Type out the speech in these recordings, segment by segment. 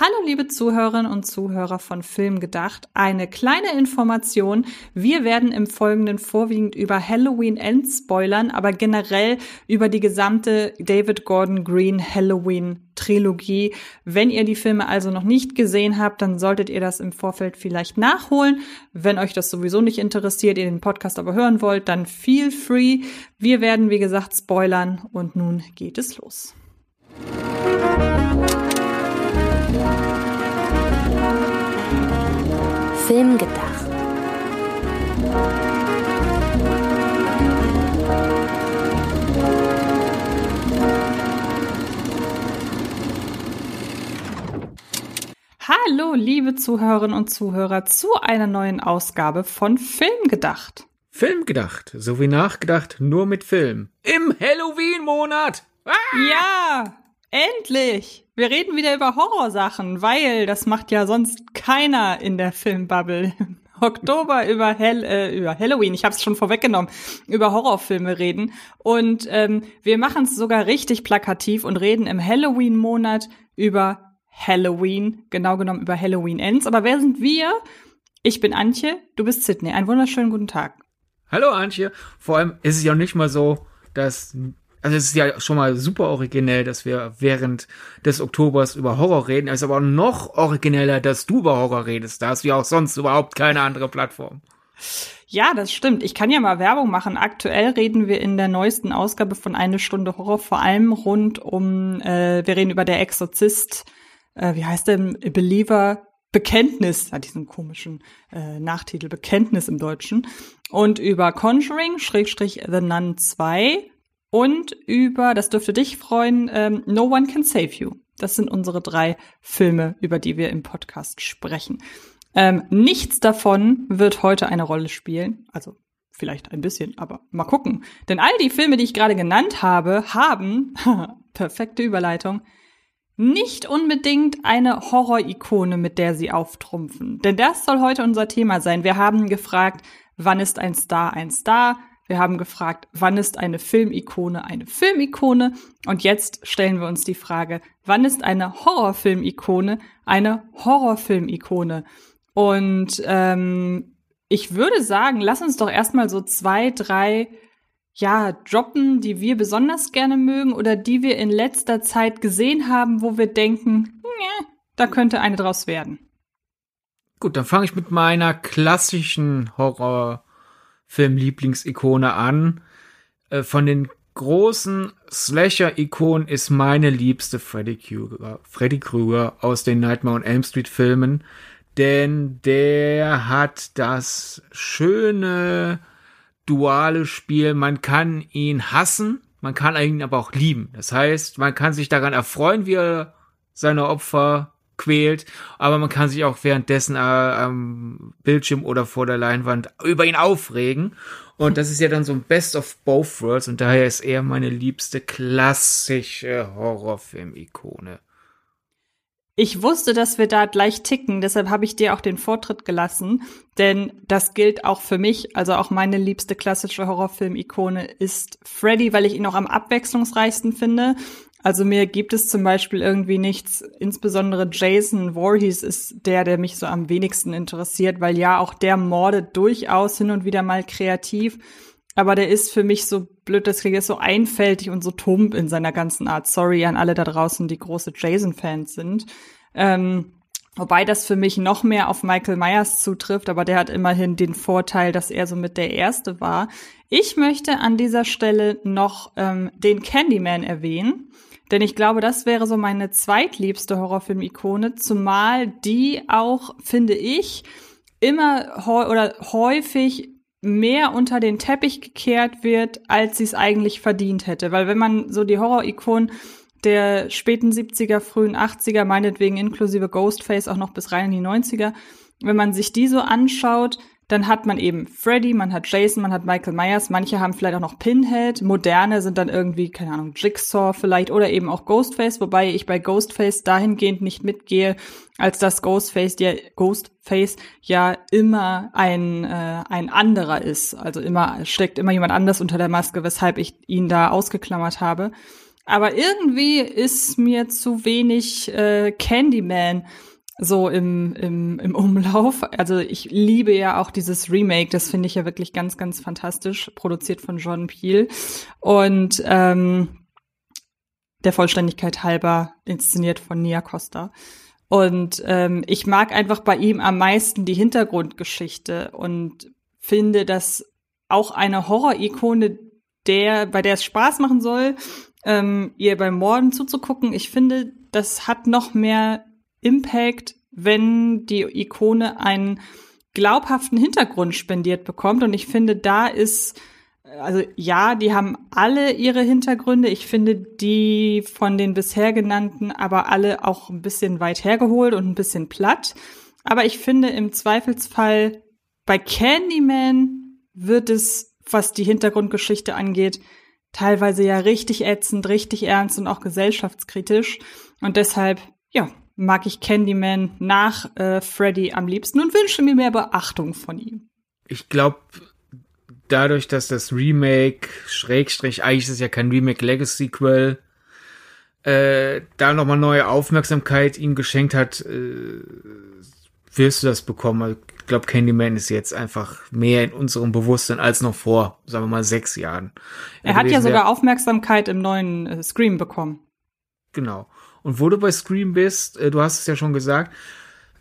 Hallo liebe Zuhörerinnen und Zuhörer von Film gedacht. Eine kleine Information. Wir werden im Folgenden vorwiegend über Halloween End spoilern, aber generell über die gesamte David Gordon Green Halloween Trilogie. Wenn ihr die Filme also noch nicht gesehen habt, dann solltet ihr das im Vorfeld vielleicht nachholen. Wenn euch das sowieso nicht interessiert, ihr den Podcast aber hören wollt, dann feel free. Wir werden, wie gesagt, spoilern und nun geht es los. Film gedacht. Hallo, liebe Zuhörerinnen und Zuhörer, zu einer neuen Ausgabe von Film gedacht. Film gedacht, so wie nachgedacht, nur mit Film. Im Halloween-Monat! Ah! Ja, endlich! Wir reden wieder über Horrorsachen, weil das macht ja sonst keiner in der Filmbubble. Oktober über, Hell, äh, über Halloween, ich habe es schon vorweggenommen, über Horrorfilme reden. Und ähm, wir machen es sogar richtig plakativ und reden im Halloween-Monat über Halloween, genau genommen über Halloween Ends. Aber wer sind wir? Ich bin Antje, du bist Sydney. Einen wunderschönen guten Tag. Hallo Antje. Vor allem ist es ja nicht mal so, dass also es ist ja schon mal super originell, dass wir während des Oktobers über Horror reden. Es ist aber noch origineller, dass du über Horror redest. Da hast du ja auch sonst überhaupt keine andere Plattform. Ja, das stimmt. Ich kann ja mal Werbung machen. Aktuell reden wir in der neuesten Ausgabe von Eine Stunde Horror vor allem rund um, äh, wir reden über der Exorzist, äh, wie heißt der, Believer Bekenntnis, hat diesen komischen äh, Nachtitel, Bekenntnis im Deutschen, und über Conjuring, Schrägstrich The Nun 2, und über, das dürfte dich freuen, ähm, No One Can Save You. Das sind unsere drei Filme, über die wir im Podcast sprechen. Ähm, nichts davon wird heute eine Rolle spielen. Also vielleicht ein bisschen, aber mal gucken. Denn all die Filme, die ich gerade genannt habe, haben, perfekte Überleitung, nicht unbedingt eine Horror-Ikone, mit der sie auftrumpfen. Denn das soll heute unser Thema sein. Wir haben gefragt, wann ist ein Star ein Star? Wir haben gefragt, wann ist eine Filmikone eine Filmikone? Und jetzt stellen wir uns die Frage, wann ist eine Horrorfilmikone eine Horrorfilmikone? Und ähm, ich würde sagen, lass uns doch erstmal so zwei, drei ja, droppen, die wir besonders gerne mögen oder die wir in letzter Zeit gesehen haben, wo wir denken, nee, da könnte eine draus werden. Gut, dann fange ich mit meiner klassischen Horror Film-Lieblingsikone an. Äh, von den großen Slasher-Ikonen ist meine liebste Freddy Krueger, Freddy Krueger aus den Nightmare on Elm Street Filmen, denn der hat das schöne duale Spiel, man kann ihn hassen, man kann ihn aber auch lieben. Das heißt, man kann sich daran erfreuen, wie er seine Opfer quält, aber man kann sich auch währenddessen äh, am Bildschirm oder vor der Leinwand über ihn aufregen. Und das ist ja dann so ein Best of Both Worlds und daher ist er meine liebste klassische Horrorfilm-Ikone. Ich wusste, dass wir da gleich ticken, deshalb habe ich dir auch den Vortritt gelassen, denn das gilt auch für mich, also auch meine liebste klassische Horrorfilm-Ikone ist Freddy, weil ich ihn auch am abwechslungsreichsten finde. Also mir gibt es zum Beispiel irgendwie nichts, insbesondere Jason Voorhees ist der, der mich so am wenigsten interessiert, weil ja, auch der mordet durchaus hin und wieder mal kreativ, aber der ist für mich so blöd, das klingt so einfältig und so tump in seiner ganzen Art. Sorry an alle da draußen, die große Jason-Fans sind. Ähm, Wobei das für mich noch mehr auf Michael Myers zutrifft, aber der hat immerhin den Vorteil, dass er so mit der Erste war. Ich möchte an dieser Stelle noch ähm, den Candyman erwähnen. Denn ich glaube, das wäre so meine zweitliebste Horrorfilm-Ikone, zumal die auch, finde ich, immer oder häufig mehr unter den Teppich gekehrt wird, als sie es eigentlich verdient hätte. Weil wenn man so die Horror-Ikonen der späten 70er, frühen 80er, meinetwegen inklusive Ghostface auch noch bis rein in die 90er, wenn man sich die so anschaut, dann hat man eben Freddy, man hat Jason, man hat Michael Myers, manche haben vielleicht auch noch Pinhead, moderne sind dann irgendwie, keine Ahnung, Jigsaw vielleicht oder eben auch Ghostface, wobei ich bei Ghostface dahingehend nicht mitgehe, als dass Ghostface ja, Ghostface ja immer ein, äh, ein anderer ist. Also immer steckt immer jemand anders unter der Maske, weshalb ich ihn da ausgeklammert habe. aber irgendwie ist mir zu wenig äh, Candyman so im, im, im Umlauf. Also ich liebe ja auch dieses Remake, das finde ich ja wirklich ganz, ganz fantastisch, produziert von John Peel. Und ähm, der Vollständigkeit halber inszeniert von Nia Costa. Und ähm, ich mag einfach bei ihm am meisten die Hintergrundgeschichte und finde, dass auch eine Horror-Ikone, der, bei der es Spaß machen soll, ähm, ihr beim Morden zuzugucken, ich finde, das hat noch mehr Impact, wenn die Ikone einen glaubhaften Hintergrund spendiert bekommt. Und ich finde, da ist also ja, die haben alle ihre Hintergründe. Ich finde die von den bisher genannten aber alle auch ein bisschen weit hergeholt und ein bisschen platt. Aber ich finde im Zweifelsfall bei Candyman wird es, was die Hintergrundgeschichte angeht, teilweise ja richtig ätzend, richtig ernst und auch gesellschaftskritisch. Und deshalb, ja, mag ich Candyman nach äh, Freddy am liebsten und wünsche mir mehr Beachtung von ihm. Ich glaube, dadurch, dass das Remake, Schrägstrich, eigentlich ist es ja kein Remake, Legacy-Sequel, äh, da nochmal neue Aufmerksamkeit ihm geschenkt hat, äh, wirst du das bekommen. Also, ich glaube, Candyman ist jetzt einfach mehr in unserem Bewusstsein als noch vor, sagen wir mal, sechs Jahren. Er, er hat ja sogar Aufmerksamkeit im neuen äh, Scream bekommen. Genau. Und wo du bei Scream bist, äh, du hast es ja schon gesagt,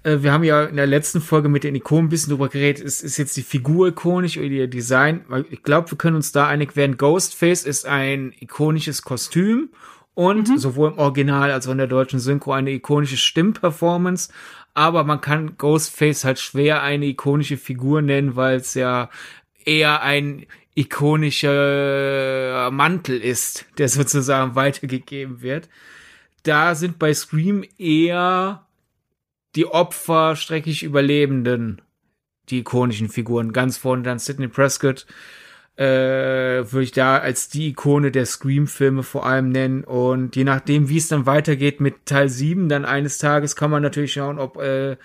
äh, wir haben ja in der letzten Folge mit den Ikonen ein bisschen drüber geredet, ist, ist jetzt die Figur ikonisch oder ihr Design? Weil ich glaube, wir können uns da einig werden. Ghostface ist ein ikonisches Kostüm und mhm. sowohl im Original als auch in der deutschen Synchro eine ikonische Stimmperformance. Aber man kann Ghostface halt schwer eine ikonische Figur nennen, weil es ja eher ein ikonischer Mantel ist, der sozusagen weitergegeben wird. Da sind bei Scream eher die Opfer, streckig Überlebenden, die ikonischen Figuren. Ganz vorne dann Sidney Prescott, äh, würde ich da als die Ikone der Scream-Filme vor allem nennen. Und je nachdem, wie es dann weitergeht mit Teil 7, dann eines Tages kann man natürlich schauen, ob äh,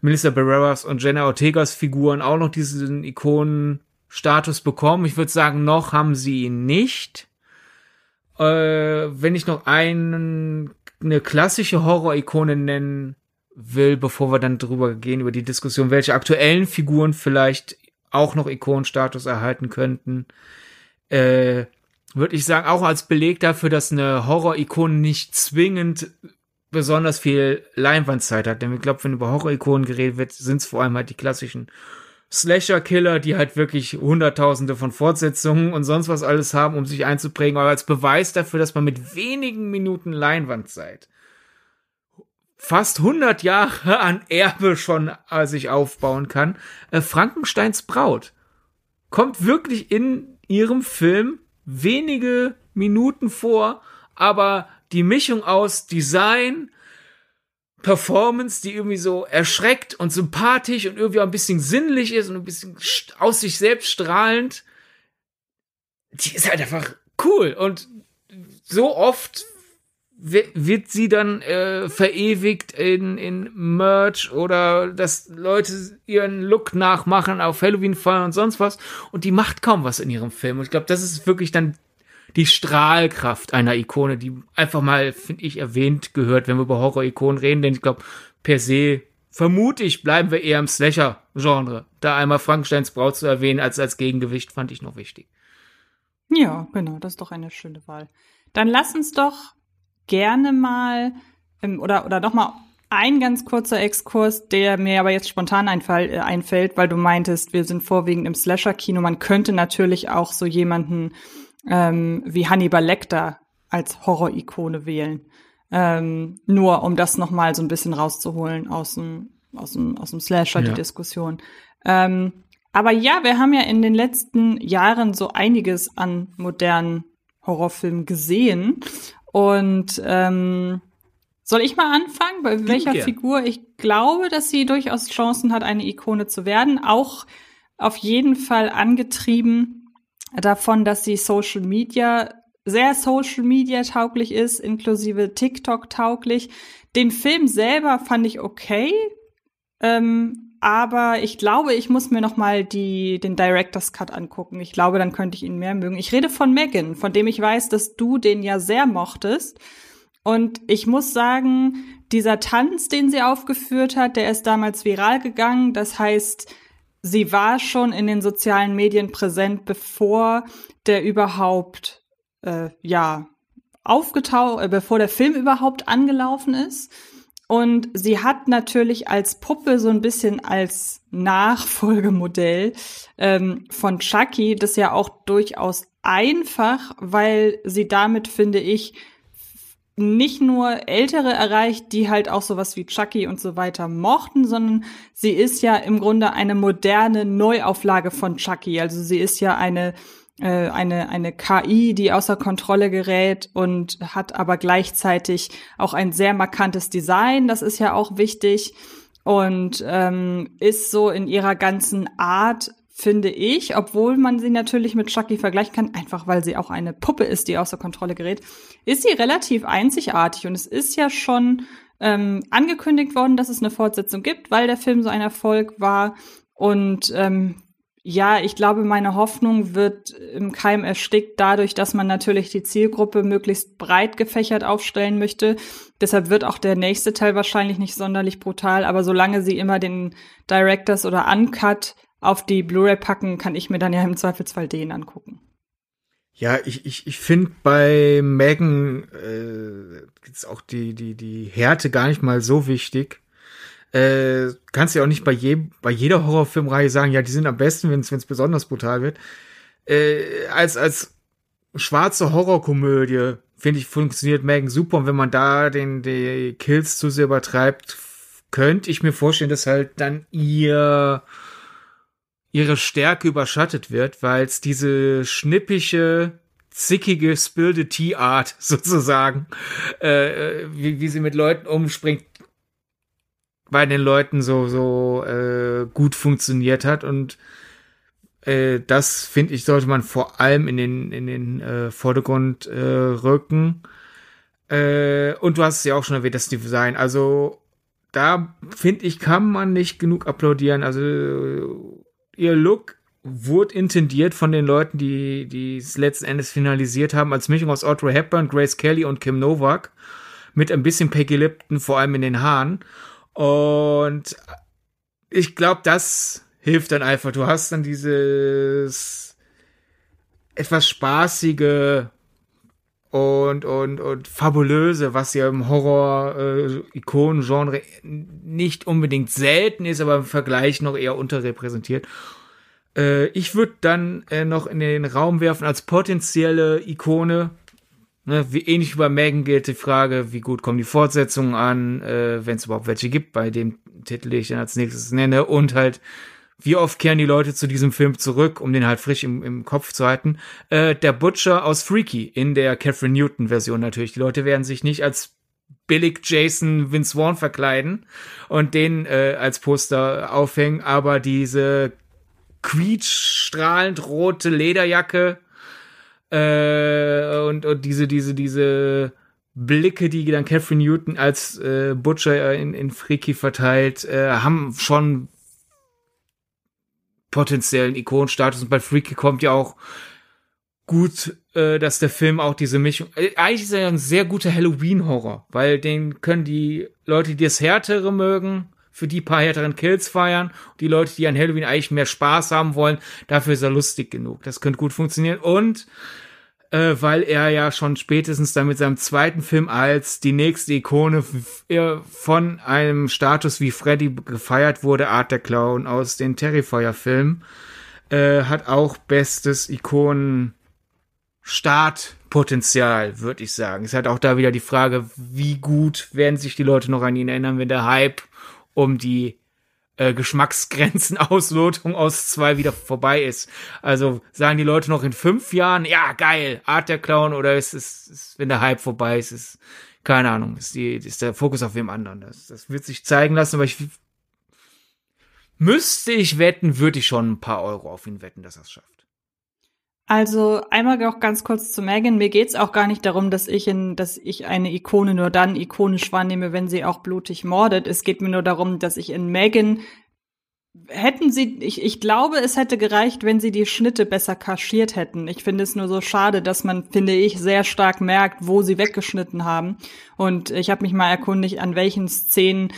Melissa Barreras und Jenna Ortegas Figuren auch noch diesen Ikonenstatus bekommen. Ich würde sagen, noch haben sie ihn nicht. Äh, wenn ich noch einen, eine klassische Horror-Ikone nennen will, bevor wir dann drüber gehen, über die Diskussion, welche aktuellen Figuren vielleicht auch noch Ikonenstatus erhalten könnten, äh, würde ich sagen, auch als Beleg dafür, dass eine Horror-Ikone nicht zwingend besonders viel Leinwandzeit hat. Denn ich glaube, wenn über Horror-Ikonen geredet wird, sind es vor allem halt die klassischen Slasher-Killer, die halt wirklich hunderttausende von Fortsetzungen und sonst was alles haben, um sich einzuprägen, aber als Beweis dafür, dass man mit wenigen Minuten Leinwandzeit fast 100 Jahre an Erbe schon äh, sich aufbauen kann. Äh, Frankensteins Braut kommt wirklich in ihrem Film wenige Minuten vor, aber die Mischung aus Design, Performance, die irgendwie so erschreckt und sympathisch und irgendwie auch ein bisschen sinnlich ist und ein bisschen aus sich selbst strahlend, die ist halt einfach cool und so oft wird sie dann äh, verewigt in, in Merch oder dass Leute ihren Look nachmachen auf Halloween feiern und sonst was und die macht kaum was in ihrem Film. Und ich glaube, das ist wirklich dann die Strahlkraft einer Ikone, die einfach mal, finde ich, erwähnt gehört, wenn wir über Horror-Ikonen reden, denn ich glaube, per se vermute ich, bleiben wir eher im Slasher-Genre. Da einmal Frankensteins Braut zu erwähnen als als Gegengewicht fand ich noch wichtig. Ja, genau, das ist doch eine schöne Wahl. Dann lass uns doch gerne mal ähm, oder oder noch mal ein ganz kurzer Exkurs, der mir aber jetzt spontan einfall, äh, einfällt, weil du meintest, wir sind vorwiegend im Slasher-Kino. Man könnte natürlich auch so jemanden ähm, wie Hannibal Lecter als Horror-Ikone wählen. Ähm, nur um das noch mal so ein bisschen rauszuholen aus dem, aus dem, aus dem Slasher, ja. die Diskussion. Ähm, aber ja, wir haben ja in den letzten Jahren so einiges an modernen Horrorfilmen gesehen. Und ähm, soll ich mal anfangen? Bei welcher gern. Figur ich glaube, dass sie durchaus Chancen hat, eine Ikone zu werden. Auch auf jeden Fall angetrieben davon, dass sie Social Media sehr Social Media tauglich ist, inklusive TikTok tauglich. Den Film selber fand ich okay. Ähm, aber ich glaube, ich muss mir noch mal die, den Director's Cut angucken. Ich glaube, dann könnte ich ihn mehr mögen. Ich rede von Megan, von dem ich weiß, dass du den ja sehr mochtest. Und ich muss sagen, dieser Tanz, den sie aufgeführt hat, der ist damals viral gegangen. Das heißt, sie war schon in den sozialen Medien präsent, bevor der überhaupt, äh, ja, aufgetaucht, äh, bevor der Film überhaupt angelaufen ist. Und sie hat natürlich als Puppe so ein bisschen als Nachfolgemodell ähm, von Chucky das ja auch durchaus einfach, weil sie damit, finde ich, nicht nur Ältere erreicht, die halt auch sowas wie Chucky und so weiter mochten, sondern sie ist ja im Grunde eine moderne Neuauflage von Chucky. Also sie ist ja eine äh, eine, eine KI, die außer Kontrolle gerät und hat aber gleichzeitig auch ein sehr markantes Design. Das ist ja auch wichtig und ähm, ist so in ihrer ganzen Art finde ich, obwohl man sie natürlich mit Chucky vergleichen kann, einfach weil sie auch eine Puppe ist, die außer Kontrolle gerät, ist sie relativ einzigartig und es ist ja schon ähm, angekündigt worden, dass es eine Fortsetzung gibt, weil der Film so ein Erfolg war und ähm, ja, ich glaube, meine Hoffnung wird im Keim erstickt dadurch, dass man natürlich die Zielgruppe möglichst breit gefächert aufstellen möchte. Deshalb wird auch der nächste Teil wahrscheinlich nicht sonderlich brutal, aber solange sie immer den Directors oder Uncut auf die Blu-ray packen, kann ich mir dann ja im Zweifelsfall den angucken. Ja, ich, ich, ich finde bei Megan äh, ist auch die, die, die Härte gar nicht mal so wichtig äh, kannst ja auch nicht bei, je, bei jeder Horrorfilmreihe sagen, ja, die sind am besten, wenn es besonders brutal wird. Äh, als, als schwarze Horrorkomödie, finde ich, funktioniert Megan super. Und wenn man da den, die Kills zu sehr übertreibt, könnte ich mir vorstellen, dass halt dann ihr ihre Stärke überschattet wird, weil es diese schnippische, zickige Spill Tea Art sozusagen, äh, äh, wie, wie sie mit Leuten umspringt, bei den Leuten so so äh, gut funktioniert hat. Und äh, das finde ich sollte man vor allem in den in den äh, Vordergrund äh, rücken. Äh, und du hast es ja auch schon erwähnt das Design. Also da finde ich kann man nicht genug applaudieren. Also ihr Look wurde intendiert von den Leuten die die es letzten Endes finalisiert haben als Mischung aus Audrey Hepburn Grace Kelly und Kim Novak mit ein bisschen Peggy Lipton vor allem in den Haaren und ich glaube, das hilft dann einfach. Du hast dann dieses etwas spaßige und und und fabulöse, was ja im Horror-Ikonen-Genre äh, nicht unbedingt selten ist, aber im Vergleich noch eher unterrepräsentiert. Äh, ich würde dann äh, noch in den Raum werfen als potenzielle Ikone Ne, wie ähnlich wie bei Megan gilt die Frage, wie gut kommen die Fortsetzungen an, äh, wenn es überhaupt welche gibt, bei dem Titel, den ich dann als nächstes nenne, und halt, wie oft kehren die Leute zu diesem Film zurück, um den halt frisch im, im Kopf zu halten. Äh, der Butcher aus Freaky in der Catherine Newton Version natürlich. Die Leute werden sich nicht als billig Jason Vince Vaughn verkleiden und den äh, als Poster aufhängen, aber diese quietschstrahlend rote Lederjacke äh, und, und diese, diese, diese Blicke, die dann Catherine Newton als äh, Butcher in, in Freaky verteilt, äh, haben schon potenziellen Ikonenstatus. Und bei Freaky kommt ja auch gut, äh, dass der Film auch diese Mischung. Äh, eigentlich ist er ja ein sehr guter Halloween-Horror, weil den können die Leute, die das Härtere mögen, für die paar härteren Kills feiern. Die Leute, die an Halloween eigentlich mehr Spaß haben wollen, dafür ist er lustig genug. Das könnte gut funktionieren. Und äh, weil er ja schon spätestens dann mit seinem zweiten Film als die nächste Ikone von einem Status wie Freddy gefeiert wurde, Art der Clown aus den Terrifier-Filmen, äh, hat auch bestes Ikonen Startpotenzial, würde ich sagen. Es hat auch da wieder die Frage, wie gut werden sich die Leute noch an ihn erinnern, wenn der Hype um die äh, Geschmacksgrenzen-Auslotung aus zwei wieder vorbei ist. Also sagen die Leute noch in fünf Jahren, ja, geil, Art der Clown, oder ist es, ist, wenn der Hype vorbei ist, ist, keine Ahnung, ist, die, ist der Fokus auf wem anderen. Das, das wird sich zeigen lassen, aber ich müsste ich wetten, würde ich schon ein paar Euro auf ihn wetten, dass er es schafft. Also einmal auch ganz kurz zu Megan. Mir geht's auch gar nicht darum, dass ich in, dass ich eine Ikone nur dann ikonisch wahrnehme, wenn sie auch blutig mordet. Es geht mir nur darum, dass ich in Megan hätten sie, ich, ich glaube, es hätte gereicht, wenn sie die Schnitte besser kaschiert hätten. Ich finde es nur so schade, dass man, finde ich, sehr stark merkt, wo sie weggeschnitten haben. Und ich habe mich mal erkundigt, an welchen Szenen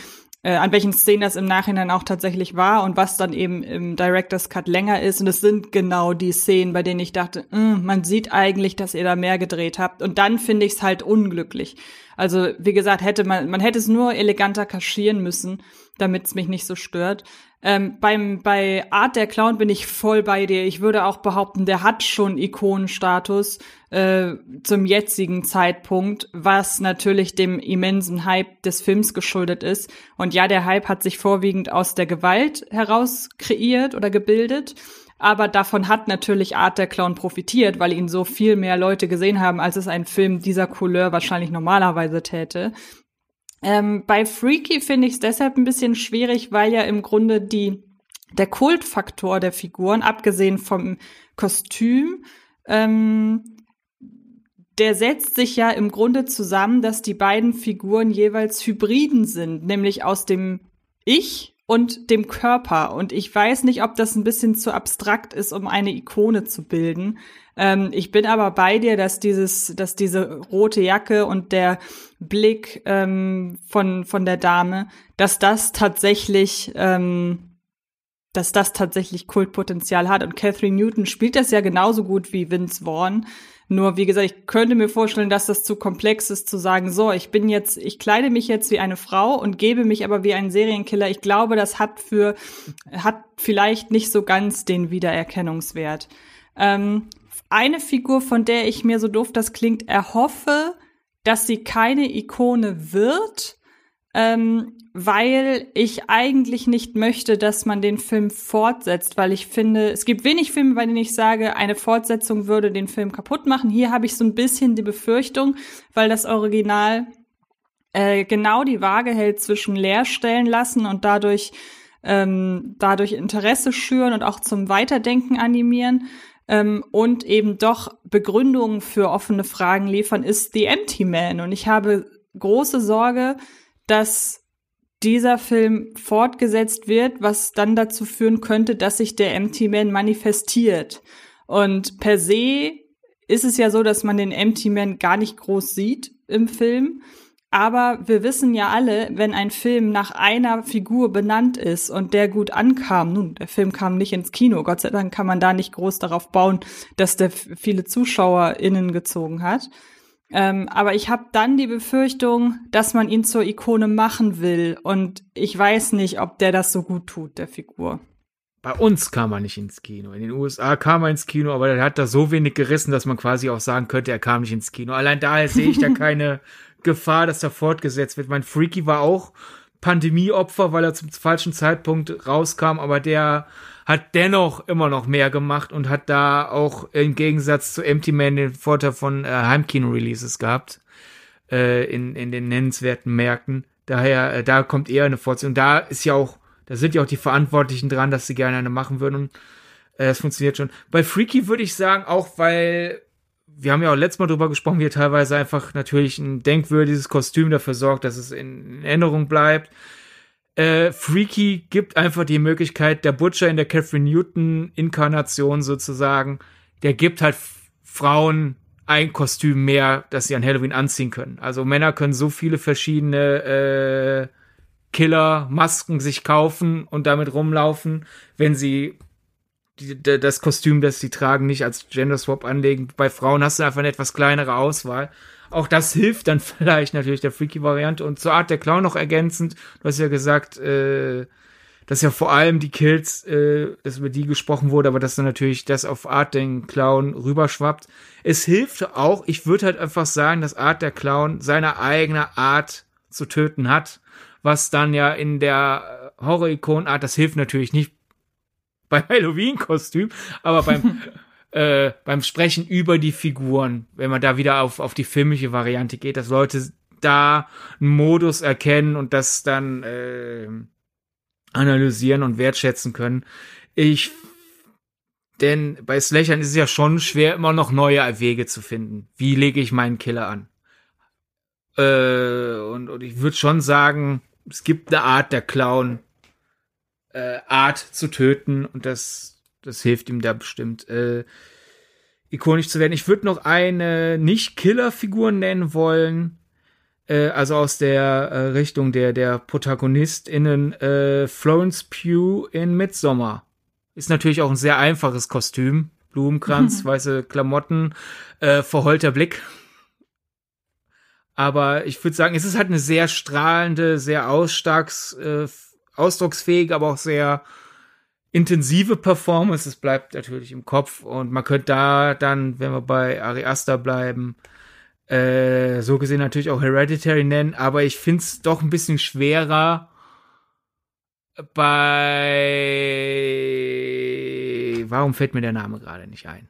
äh, an welchen Szenen das im Nachhinein auch tatsächlich war und was dann eben im Director's Cut länger ist. Und es sind genau die Szenen, bei denen ich dachte, mm, man sieht eigentlich, dass ihr da mehr gedreht habt. Und dann finde ich es halt unglücklich. Also, wie gesagt, hätte man, man hätte es nur eleganter kaschieren müssen, damit es mich nicht so stört. Ähm, beim, bei Art der Clown bin ich voll bei dir. Ich würde auch behaupten, der hat schon Ikonenstatus äh, zum jetzigen Zeitpunkt, was natürlich dem immensen Hype des Films geschuldet ist. Und ja, der Hype hat sich vorwiegend aus der Gewalt heraus kreiert oder gebildet. Aber davon hat natürlich Art der Clown profitiert, weil ihn so viel mehr Leute gesehen haben, als es ein Film dieser Couleur wahrscheinlich normalerweise täte. Ähm, bei Freaky finde ich es deshalb ein bisschen schwierig, weil ja im Grunde die der Kultfaktor der Figuren, abgesehen vom Kostüm, ähm, der setzt sich ja im Grunde zusammen, dass die beiden Figuren jeweils Hybriden sind, nämlich aus dem Ich und dem Körper. Und ich weiß nicht, ob das ein bisschen zu abstrakt ist, um eine Ikone zu bilden. Ähm, ich bin aber bei dir, dass dieses, dass diese rote Jacke und der Blick ähm, von von der Dame, dass das tatsächlich ähm, dass das tatsächlich Kultpotenzial hat. Und Catherine Newton spielt das ja genauso gut wie Vince Vaughn. Nur, wie gesagt, ich könnte mir vorstellen, dass das zu komplex ist, zu sagen, so, ich bin jetzt, ich kleide mich jetzt wie eine Frau und gebe mich aber wie ein Serienkiller. Ich glaube, das hat für, hat vielleicht nicht so ganz den Wiedererkennungswert. Ähm, eine Figur, von der ich mir so doof das klingt, erhoffe, dass sie keine Ikone wird, ähm, weil ich eigentlich nicht möchte, dass man den Film fortsetzt, weil ich finde, es gibt wenig Filme, bei denen ich sage, eine Fortsetzung würde den Film kaputt machen. Hier habe ich so ein bisschen die Befürchtung, weil das Original äh, genau die Waage hält zwischen leerstellen lassen und dadurch ähm, dadurch Interesse schüren und auch zum Weiterdenken animieren ähm, und eben doch Begründungen für offene Fragen liefern, ist The Empty Man. Und ich habe große Sorge, dass dieser Film fortgesetzt wird, was dann dazu führen könnte, dass sich der Empty Man manifestiert. Und per se ist es ja so, dass man den Empty Man gar nicht groß sieht im Film. Aber wir wissen ja alle, wenn ein Film nach einer Figur benannt ist und der gut ankam, nun, der Film kam nicht ins Kino, Gott sei Dank kann man da nicht groß darauf bauen, dass der viele ZuschauerInnen gezogen hat. Ähm, aber ich habe dann die Befürchtung, dass man ihn zur Ikone machen will. Und ich weiß nicht, ob der das so gut tut, der Figur. Bei uns kam er nicht ins Kino. In den USA kam er ins Kino, aber er hat da so wenig gerissen, dass man quasi auch sagen könnte, er kam nicht ins Kino. Allein daher sehe ich da keine Gefahr, dass er fortgesetzt wird. Mein Freaky war auch Pandemieopfer, weil er zum falschen Zeitpunkt rauskam, aber der hat dennoch immer noch mehr gemacht und hat da auch im Gegensatz zu Empty Man den Vorteil von äh, Heimkino-Releases gehabt äh, in, in den nennenswerten Märkten. Daher, äh, da kommt eher eine Fortsetzung. Da ist ja auch, da sind ja auch die Verantwortlichen dran, dass sie gerne eine machen würden äh, es funktioniert schon. Bei Freaky würde ich sagen, auch weil wir haben ja auch letztes Mal drüber gesprochen, wie teilweise einfach natürlich ein denkwürdiges Kostüm dafür sorgt, dass es in Erinnerung bleibt äh, Freaky gibt einfach die Möglichkeit, der Butcher in der Catherine Newton-Inkarnation sozusagen, der gibt halt Frauen ein Kostüm mehr, das sie an Halloween anziehen können. Also Männer können so viele verschiedene äh, Killer-Masken sich kaufen und damit rumlaufen, wenn sie die, das Kostüm, das sie tragen, nicht als Gender Swap anlegen. Bei Frauen hast du einfach eine etwas kleinere Auswahl. Auch das hilft dann vielleicht natürlich der Freaky-Variante. Und zur Art der Clown noch ergänzend, du hast ja gesagt, äh, dass ja vor allem die Kills, äh, dass über die gesprochen wurde, aber dass dann natürlich das auf Art den Clown rüberschwappt. Es hilft auch, ich würde halt einfach sagen, dass Art der Clown seine eigene Art zu töten hat, was dann ja in der Horror-Ikon-Art, das hilft natürlich nicht bei Halloween-Kostüm, aber beim äh, beim Sprechen über die Figuren, wenn man da wieder auf, auf die filmische Variante geht, dass Leute da einen Modus erkennen und das dann äh, analysieren und wertschätzen können. Ich denn bei Slashern ist es ja schon schwer, immer noch neue Wege zu finden. Wie lege ich meinen Killer an? Äh, und, und ich würde schon sagen, es gibt eine Art der Clown, äh, Art zu töten und das, das hilft ihm da bestimmt, äh, ikonisch zu werden. Ich würde noch eine Nicht-Killer-Figur nennen wollen, äh, also aus der äh, Richtung der, der ProtagonistInnen, äh, Florence Pugh in Midsommar. Ist natürlich auch ein sehr einfaches Kostüm. Blumenkranz, weiße Klamotten, äh, verheulter Blick. Aber ich würde sagen, es ist halt eine sehr strahlende, sehr ausstarks, äh, ausdrucksfähige, aber auch sehr intensive Performance. Es bleibt natürlich im Kopf und man könnte da dann, wenn wir bei Ari Aster bleiben, äh, so gesehen natürlich auch Hereditary nennen, aber ich finde es doch ein bisschen schwerer bei. Warum fällt mir der Name gerade nicht ein?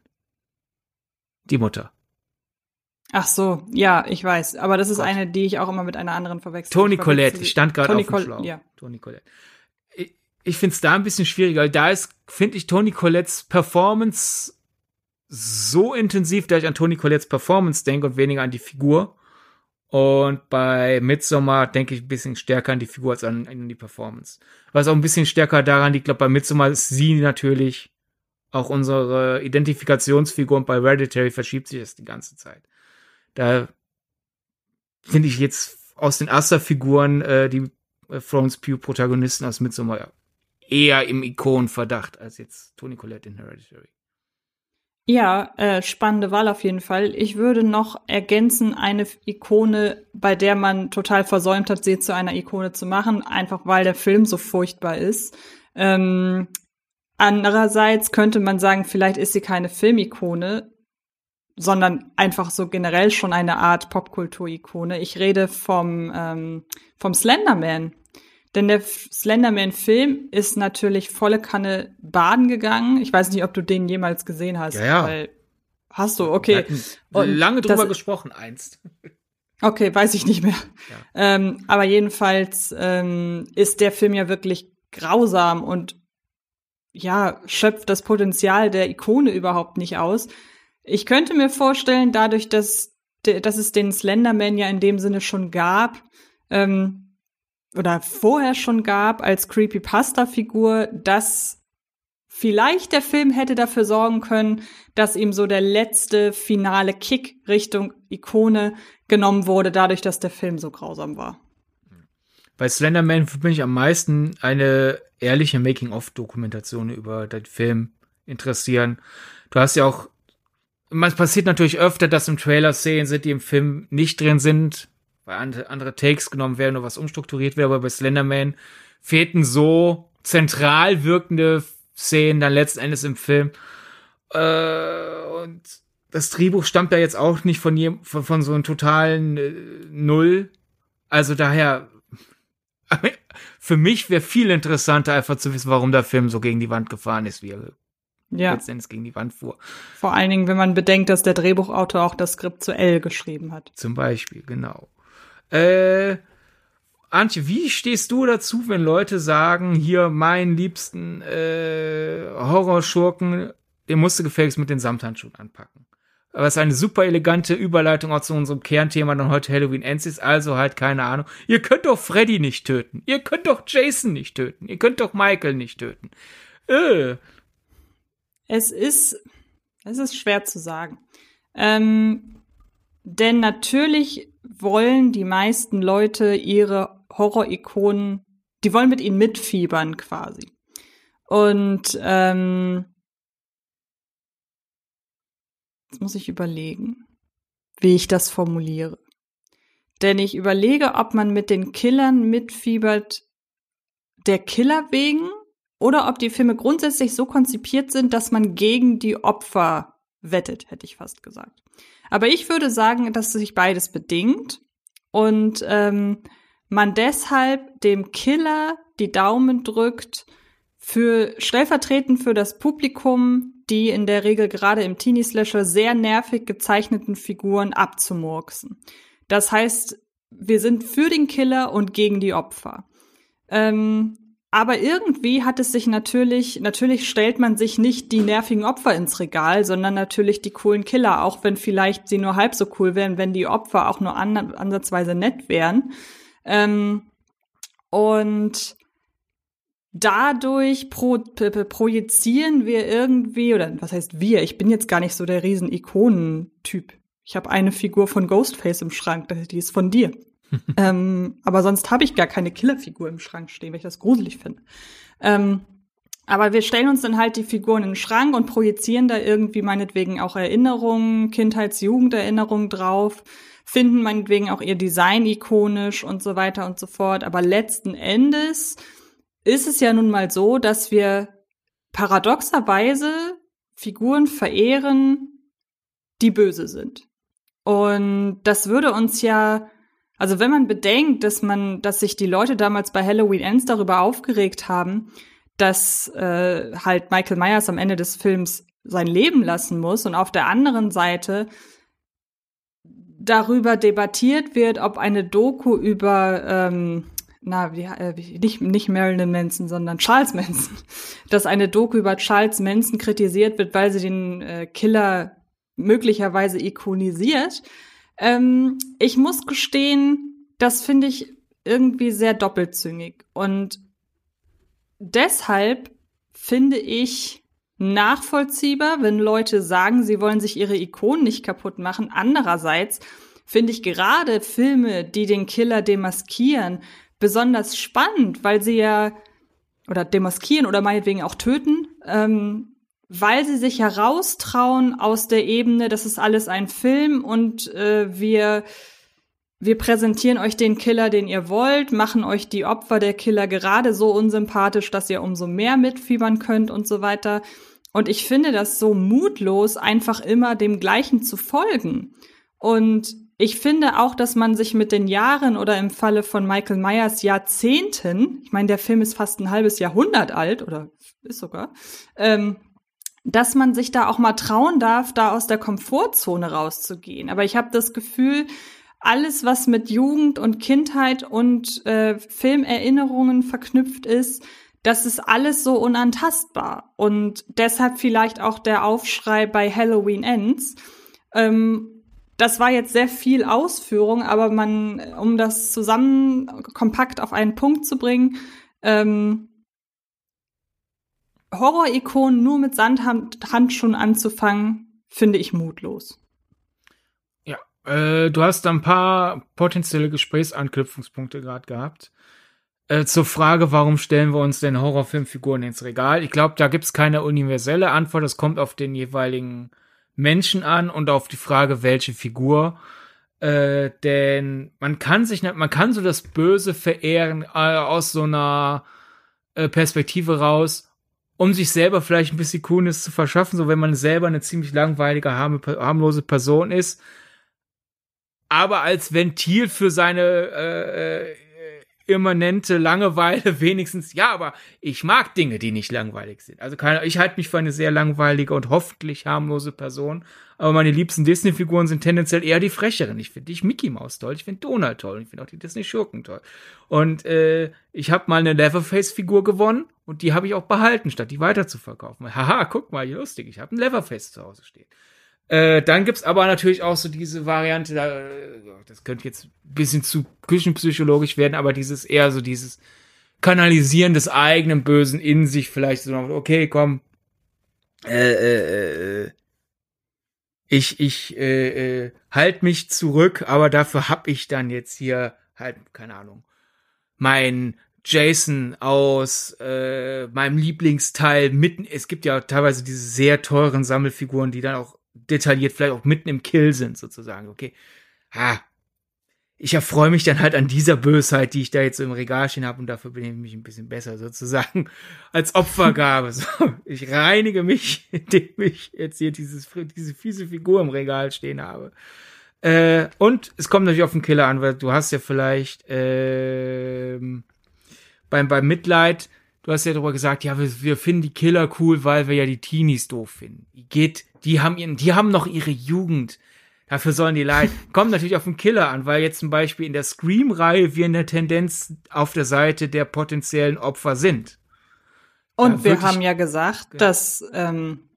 Die Mutter. Ach so, ja, ich weiß. Aber das ist Gott. eine, die ich auch immer mit einer anderen verwechsel. Toni Colette, ich stand gerade auf dem Schlauch. Ja. Toni Colette. Ich, ich finde es da ein bisschen schwieriger. Da ist, finde ich, Toni Colettes Performance so intensiv, dass ich an Toni Colettes Performance denke und weniger an die Figur. Und bei Midsommar denke ich ein bisschen stärker an die Figur als an, an die Performance. Was auch ein bisschen stärker daran liegt, glaube bei Midsommar ist sie natürlich auch unsere Identifikationsfigur und bei Hereditary verschiebt sich das die ganze Zeit. Da finde ich jetzt aus den Aster-Figuren äh, die äh, Florence Pugh-Protagonisten aus Midsommar eher im Ikonenverdacht als jetzt Toni Collette in Hereditary. Ja, äh, spannende Wahl auf jeden Fall. Ich würde noch ergänzen, eine Ikone, bei der man total versäumt hat, sie zu einer Ikone zu machen, einfach weil der Film so furchtbar ist. Ähm, andererseits könnte man sagen, vielleicht ist sie keine Filmikone, sondern einfach so generell schon eine Art Popkultur-Ikone. Ich rede vom, ähm, vom Slenderman. Denn der Slenderman-Film ist natürlich volle Kanne baden gegangen. Ich weiß nicht, ob du den jemals gesehen hast. Ja, ja. Weil, hast du, okay. Lange drüber das, gesprochen einst. Okay, weiß ich nicht mehr. Ja. Ähm, aber jedenfalls ähm, ist der Film ja wirklich grausam und ja, schöpft das Potenzial der Ikone überhaupt nicht aus. Ich könnte mir vorstellen, dadurch, dass, dass es den Slenderman ja in dem Sinne schon gab, ähm, oder vorher schon gab als Creepypasta-Figur, dass vielleicht der Film hätte dafür sorgen können, dass ihm so der letzte finale Kick Richtung Ikone genommen wurde, dadurch, dass der Film so grausam war. Bei Slenderman bin ich am meisten eine ehrliche Making-of-Dokumentation über den Film interessieren. Du hast ja auch es passiert natürlich öfter, dass im Trailer Szenen sind, die im Film nicht drin sind, weil andere Takes genommen werden oder was umstrukturiert wird, aber bei Slenderman fehlten so zentral wirkende Szenen dann letzten Endes im Film. Äh, und das Drehbuch stammt ja jetzt auch nicht von, jedem, von, von so einem totalen äh, Null. Also daher, für mich wäre viel interessanter, einfach zu wissen, warum der Film so gegen die Wand gefahren ist, wie er ja. letztendlich gegen die Wand fuhr. Vor allen Dingen, wenn man bedenkt, dass der Drehbuchautor auch das Skript zu L geschrieben hat. Zum Beispiel, genau. Äh, Antje, wie stehst du dazu, wenn Leute sagen, hier meinen liebsten äh, Horrorschurken, den musst du gefälligst mit den Samthandschuhen anpacken? Aber es ist eine super elegante Überleitung auch zu unserem Kernthema dann heute Halloween Ends ist, also halt keine Ahnung. Ihr könnt doch Freddy nicht töten. Ihr könnt doch Jason nicht töten. Ihr könnt doch Michael nicht töten. Äh, es ist, es ist schwer zu sagen. Ähm, denn natürlich wollen die meisten Leute ihre Horror-Ikonen, die wollen mit ihnen mitfiebern quasi. Und ähm, jetzt muss ich überlegen, wie ich das formuliere. Denn ich überlege, ob man mit den Killern mitfiebert der Killer wegen oder ob die Filme grundsätzlich so konzipiert sind, dass man gegen die Opfer wettet, hätte ich fast gesagt. Aber ich würde sagen, dass sich beides bedingt und ähm, man deshalb dem Killer die Daumen drückt, für stellvertretend für das Publikum die in der Regel gerade im Teenie-Slasher sehr nervig gezeichneten Figuren abzumurksen. Das heißt, wir sind für den Killer und gegen die Opfer. Ähm, aber irgendwie hat es sich natürlich, natürlich stellt man sich nicht die nervigen Opfer ins Regal, sondern natürlich die coolen Killer, auch wenn vielleicht sie nur halb so cool wären, wenn die Opfer auch nur an, ansatzweise nett wären. Ähm, und dadurch pro, projizieren wir irgendwie, oder was heißt wir? Ich bin jetzt gar nicht so der riesen Ikonentyp. Ich habe eine Figur von Ghostface im Schrank, die ist von dir. ähm, aber sonst habe ich gar keine Killerfigur im Schrank stehen, weil ich das gruselig finde. Ähm, aber wir stellen uns dann halt die Figuren in den Schrank und projizieren da irgendwie meinetwegen auch Erinnerungen, Kindheits-Jugenderinnerungen drauf, finden meinetwegen auch ihr Design ikonisch und so weiter und so fort. Aber letzten Endes ist es ja nun mal so, dass wir paradoxerweise Figuren verehren, die böse sind. Und das würde uns ja, also wenn man bedenkt, dass man, dass sich die Leute damals bei Halloween Ends darüber aufgeregt haben, dass äh, halt Michael Myers am Ende des Films sein Leben lassen muss und auf der anderen Seite darüber debattiert wird, ob eine Doku über ähm, na, wie, äh, nicht, nicht Marilyn Manson, sondern Charles Manson, dass eine Doku über Charles Manson kritisiert wird, weil sie den äh, Killer möglicherweise ikonisiert. Ähm, ich muss gestehen, das finde ich irgendwie sehr doppelzüngig. Und deshalb finde ich nachvollziehbar, wenn Leute sagen, sie wollen sich ihre Ikonen nicht kaputt machen. Andererseits finde ich gerade Filme, die den Killer demaskieren, besonders spannend, weil sie ja oder demaskieren oder meinetwegen auch töten, ähm, weil sie sich heraustrauen aus der Ebene, das ist alles ein Film und äh, wir wir präsentieren euch den Killer, den ihr wollt, machen euch die Opfer der Killer gerade so unsympathisch, dass ihr umso mehr mitfiebern könnt und so weiter. Und ich finde das so mutlos, einfach immer dem Gleichen zu folgen. Und ich finde auch, dass man sich mit den Jahren oder im Falle von Michael Myers Jahrzehnten, ich meine, der Film ist fast ein halbes Jahrhundert alt oder ist sogar, ähm, dass man sich da auch mal trauen darf, da aus der Komfortzone rauszugehen. Aber ich habe das Gefühl, alles, was mit Jugend und Kindheit und äh, Filmerinnerungen verknüpft ist, das ist alles so unantastbar. Und deshalb vielleicht auch der Aufschrei bei Halloween Ends. Ähm, das war jetzt sehr viel Ausführung, aber man, um das zusammen kompakt auf einen Punkt zu bringen, ähm, Horror-Ikonen nur mit Sandhandschuhen anzufangen, finde ich mutlos. Ja, äh, du hast ein paar potenzielle Gesprächsanknüpfungspunkte gerade gehabt. Äh, zur Frage, warum stellen wir uns denn Horrorfilmfiguren ins Regal? Ich glaube, da gibt's keine universelle Antwort. Das kommt auf den jeweiligen Menschen an und auf die Frage, welche Figur. Äh, denn man kann sich, man kann so das Böse verehren äh, aus so einer äh, Perspektive raus, um sich selber vielleicht ein bisschen Coolness zu verschaffen, so wenn man selber eine ziemlich langweilige, harmlose Person ist. Aber als Ventil für seine äh, äh immanente Langeweile wenigstens, ja, aber ich mag Dinge, die nicht langweilig sind. Also keine, ich halte mich für eine sehr langweilige und hoffentlich harmlose Person, aber meine liebsten Disney-Figuren sind tendenziell eher die frecheren. Ich finde ich Mickey Mouse toll, ich finde Donald toll, ich finde auch die Disney-Schurken toll. Und äh, ich habe mal eine Leatherface-Figur gewonnen und die habe ich auch behalten, statt die weiter zu verkaufen. Haha, guck mal, wie lustig, ich habe ein Leatherface zu Hause stehen. Äh, dann gibt's aber natürlich auch so diese Variante, da, das könnte jetzt ein bisschen zu küchenpsychologisch werden, aber dieses eher so dieses Kanalisieren des eigenen Bösen in sich vielleicht so, okay, komm, äh, äh, äh, ich, ich, äh, äh, halt mich zurück, aber dafür hab ich dann jetzt hier halt, keine Ahnung, mein Jason aus äh, meinem Lieblingsteil mitten. Es gibt ja teilweise diese sehr teuren Sammelfiguren, die dann auch detailliert vielleicht auch mitten im Kill sind, sozusagen. Okay. Ha. Ich erfreue mich dann halt an dieser Bösheit, die ich da jetzt so im Regal stehen habe und dafür bin ich mich ein bisschen besser sozusagen als Opfergabe. So, ich reinige mich, indem ich jetzt hier dieses, diese fiese Figur im Regal stehen habe. Äh, und es kommt natürlich auf den Killer an, weil du hast ja vielleicht äh, beim, beim Mitleid, du hast ja darüber gesagt, ja, wir, wir finden die Killer cool, weil wir ja die Teenies doof finden. Geht die haben ihren, die haben noch ihre Jugend. Dafür sollen die leiden. Kommt natürlich auf den Killer an, weil jetzt zum Beispiel in der Scream-Reihe wir in der Tendenz auf der Seite der potenziellen Opfer sind. Und wir haben ja gesagt, ja. dass, ähm,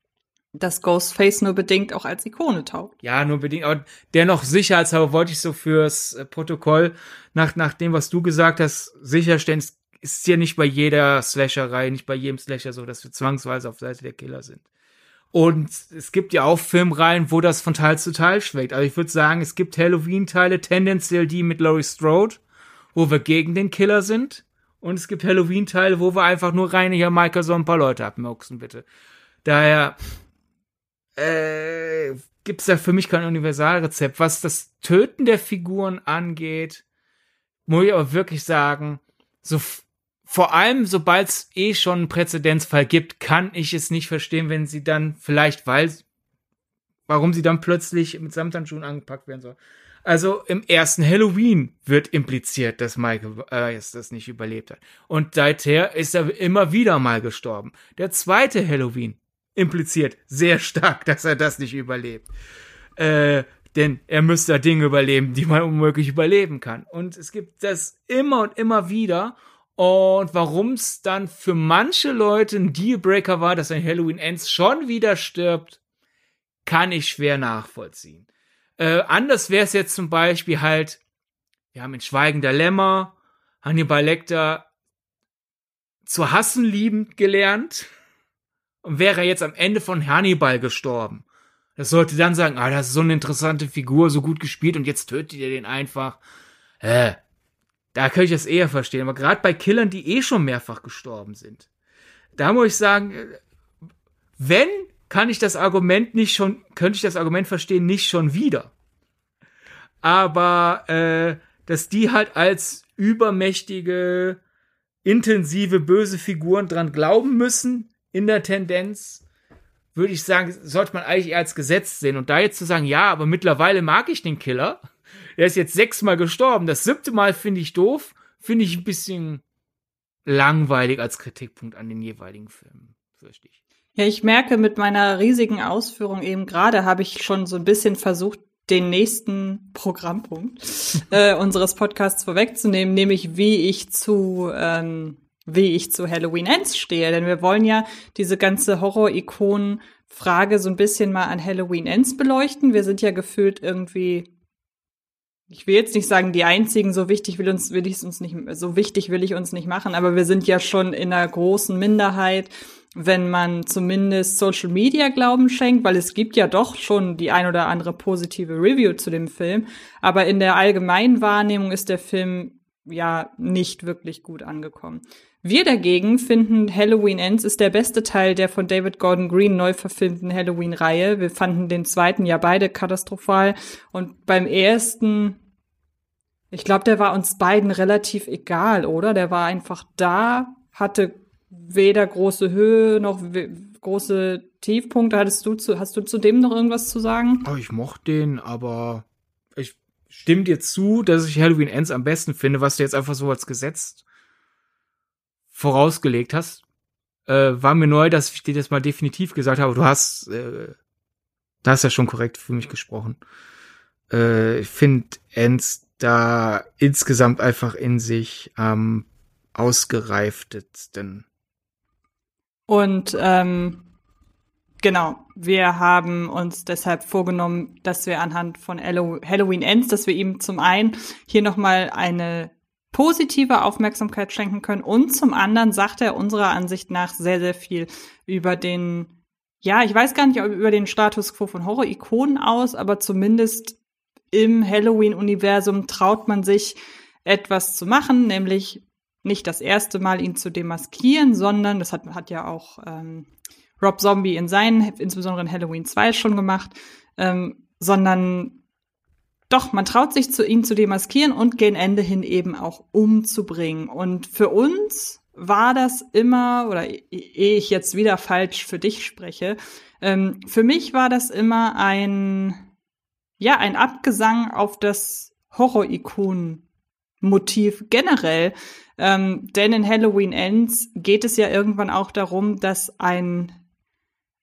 dass Ghostface nur bedingt auch als Ikone taugt. Ja, nur bedingt. Aber dennoch sicherheitshalber wollte ich so fürs äh, Protokoll, nach, nach dem, was du gesagt hast, sicherstellen, ist ja nicht bei jeder Slasherei, nicht bei jedem Slasher so, dass wir zwangsweise auf Seite der Killer sind. Und es gibt ja auch Filmreihen, wo das von Teil zu Teil schwächt. Also ich würde sagen, es gibt Halloween-Teile, tendenziell die mit Laurie Strode, wo wir gegen den Killer sind. Und es gibt Halloween-Teile, wo wir einfach nur rein hier Michael so ein paar Leute abmurksen, bitte. Daher äh, gibt's da für mich kein Universalrezept. Was das Töten der Figuren angeht, muss ich aber wirklich sagen, so vor allem, sobald es eh schon einen Präzedenzfall gibt, kann ich es nicht verstehen, wenn sie dann vielleicht, weil, warum sie dann plötzlich mit Samthandschuhen angepackt werden soll. Also im ersten Halloween wird impliziert, dass Michael äh, das nicht überlebt hat. Und seither ist er immer wieder mal gestorben. Der zweite Halloween impliziert sehr stark, dass er das nicht überlebt. Äh, denn er müsste Dinge überleben, die man unmöglich überleben kann. Und es gibt das immer und immer wieder. Und warum es dann für manche Leute ein Dealbreaker war, dass ein Halloween Ends schon wieder stirbt, kann ich schwer nachvollziehen. Äh, anders wäre es jetzt zum Beispiel halt, wir haben in Schweigender Lämmer Hannibal Lecter zu hassen liebend gelernt und wäre jetzt am Ende von Hannibal gestorben. Das sollte dann sagen, ah, das ist so eine interessante Figur, so gut gespielt und jetzt tötet ihr den einfach. Äh, da könnte ich das eher verstehen. Aber gerade bei Killern, die eh schon mehrfach gestorben sind, da muss ich sagen, wenn kann ich das Argument nicht schon, könnte ich das Argument verstehen, nicht schon wieder. Aber äh, dass die halt als übermächtige, intensive, böse Figuren dran glauben müssen, in der Tendenz, würde ich sagen, sollte man eigentlich eher als Gesetz sehen. Und da jetzt zu sagen, ja, aber mittlerweile mag ich den Killer, er ist jetzt sechsmal gestorben. Das siebte Mal finde ich doof. Finde ich ein bisschen langweilig als Kritikpunkt an den jeweiligen Filmen, fürchte ich. Ja, ich merke mit meiner riesigen Ausführung eben gerade habe ich schon so ein bisschen versucht, den nächsten Programmpunkt äh, unseres Podcasts vorwegzunehmen, nämlich wie ich zu ähm, wie ich zu Halloween Ends stehe. Denn wir wollen ja diese ganze Horror-Ikonen-Frage so ein bisschen mal an Halloween Ends beleuchten. Wir sind ja gefühlt irgendwie ich will jetzt nicht sagen, die einzigen, so wichtig will uns, will ich uns nicht, so wichtig will ich uns nicht machen, aber wir sind ja schon in einer großen Minderheit, wenn man zumindest Social Media Glauben schenkt, weil es gibt ja doch schon die ein oder andere positive Review zu dem Film, aber in der allgemeinen Wahrnehmung ist der Film ja nicht wirklich gut angekommen. Wir dagegen finden Halloween Ends ist der beste Teil der von David Gordon Green neu verfilmten Halloween-Reihe. Wir fanden den zweiten ja beide katastrophal und beim ersten ich glaube, der war uns beiden relativ egal, oder? Der war einfach da, hatte weder große Höhe noch große Tiefpunkte. Hattest du zu, hast du zu dem noch irgendwas zu sagen? Oh, ich mochte den, aber ich stimme dir zu, dass ich Halloween Ends am besten finde, was du jetzt einfach so als Gesetz vorausgelegt hast. Äh, war mir neu, dass ich dir das mal definitiv gesagt habe. Du hast, äh, da hast ja schon korrekt für mich gesprochen. Äh, ich finde Ends da insgesamt einfach in sich am ausgereiftetsten. Und ähm, genau, wir haben uns deshalb vorgenommen, dass wir anhand von Halloween Ends, dass wir ihm zum einen hier nochmal eine positive Aufmerksamkeit schenken können und zum anderen sagt er unserer Ansicht nach sehr, sehr viel über den, ja, ich weiß gar nicht, über den Status quo von Horror-Ikonen aus, aber zumindest im Halloween-Universum traut man sich etwas zu machen, nämlich nicht das erste Mal ihn zu demaskieren, sondern das hat, hat ja auch ähm, Rob Zombie in seinen, insbesondere in Halloween 2 schon gemacht, ähm, sondern doch, man traut sich zu ihn zu demaskieren und gegen Ende hin eben auch umzubringen. Und für uns war das immer, oder ehe ich jetzt wieder falsch für dich spreche, ähm, für mich war das immer ein ja, ein Abgesang auf das Horror-Ikonen-Motiv generell. Ähm, denn in Halloween Ends geht es ja irgendwann auch darum, dass ein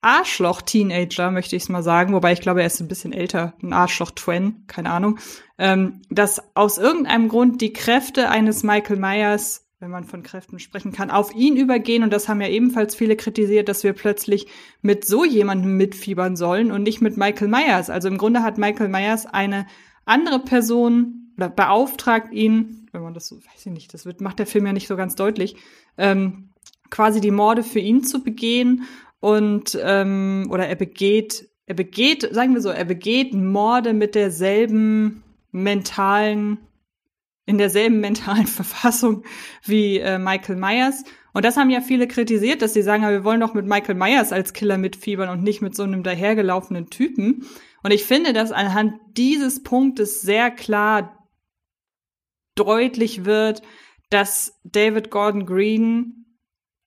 Arschloch-Teenager, möchte ich es mal sagen, wobei ich glaube, er ist ein bisschen älter, ein Arschloch-Twin, keine Ahnung, ähm, dass aus irgendeinem Grund die Kräfte eines Michael Myers wenn man von Kräften sprechen kann, auf ihn übergehen. Und das haben ja ebenfalls viele kritisiert, dass wir plötzlich mit so jemandem mitfiebern sollen und nicht mit Michael Myers. Also im Grunde hat Michael Myers eine andere Person oder beauftragt ihn, wenn man das so, weiß ich nicht, das wird, macht der Film ja nicht so ganz deutlich, ähm, quasi die Morde für ihn zu begehen und ähm, oder er begeht, er begeht, sagen wir so, er begeht Morde mit derselben mentalen, in derselben mentalen Verfassung wie äh, Michael Myers. Und das haben ja viele kritisiert, dass sie sagen, wir wollen doch mit Michael Myers als Killer mitfiebern und nicht mit so einem dahergelaufenen Typen. Und ich finde, dass anhand dieses Punktes sehr klar deutlich wird, dass David Gordon Green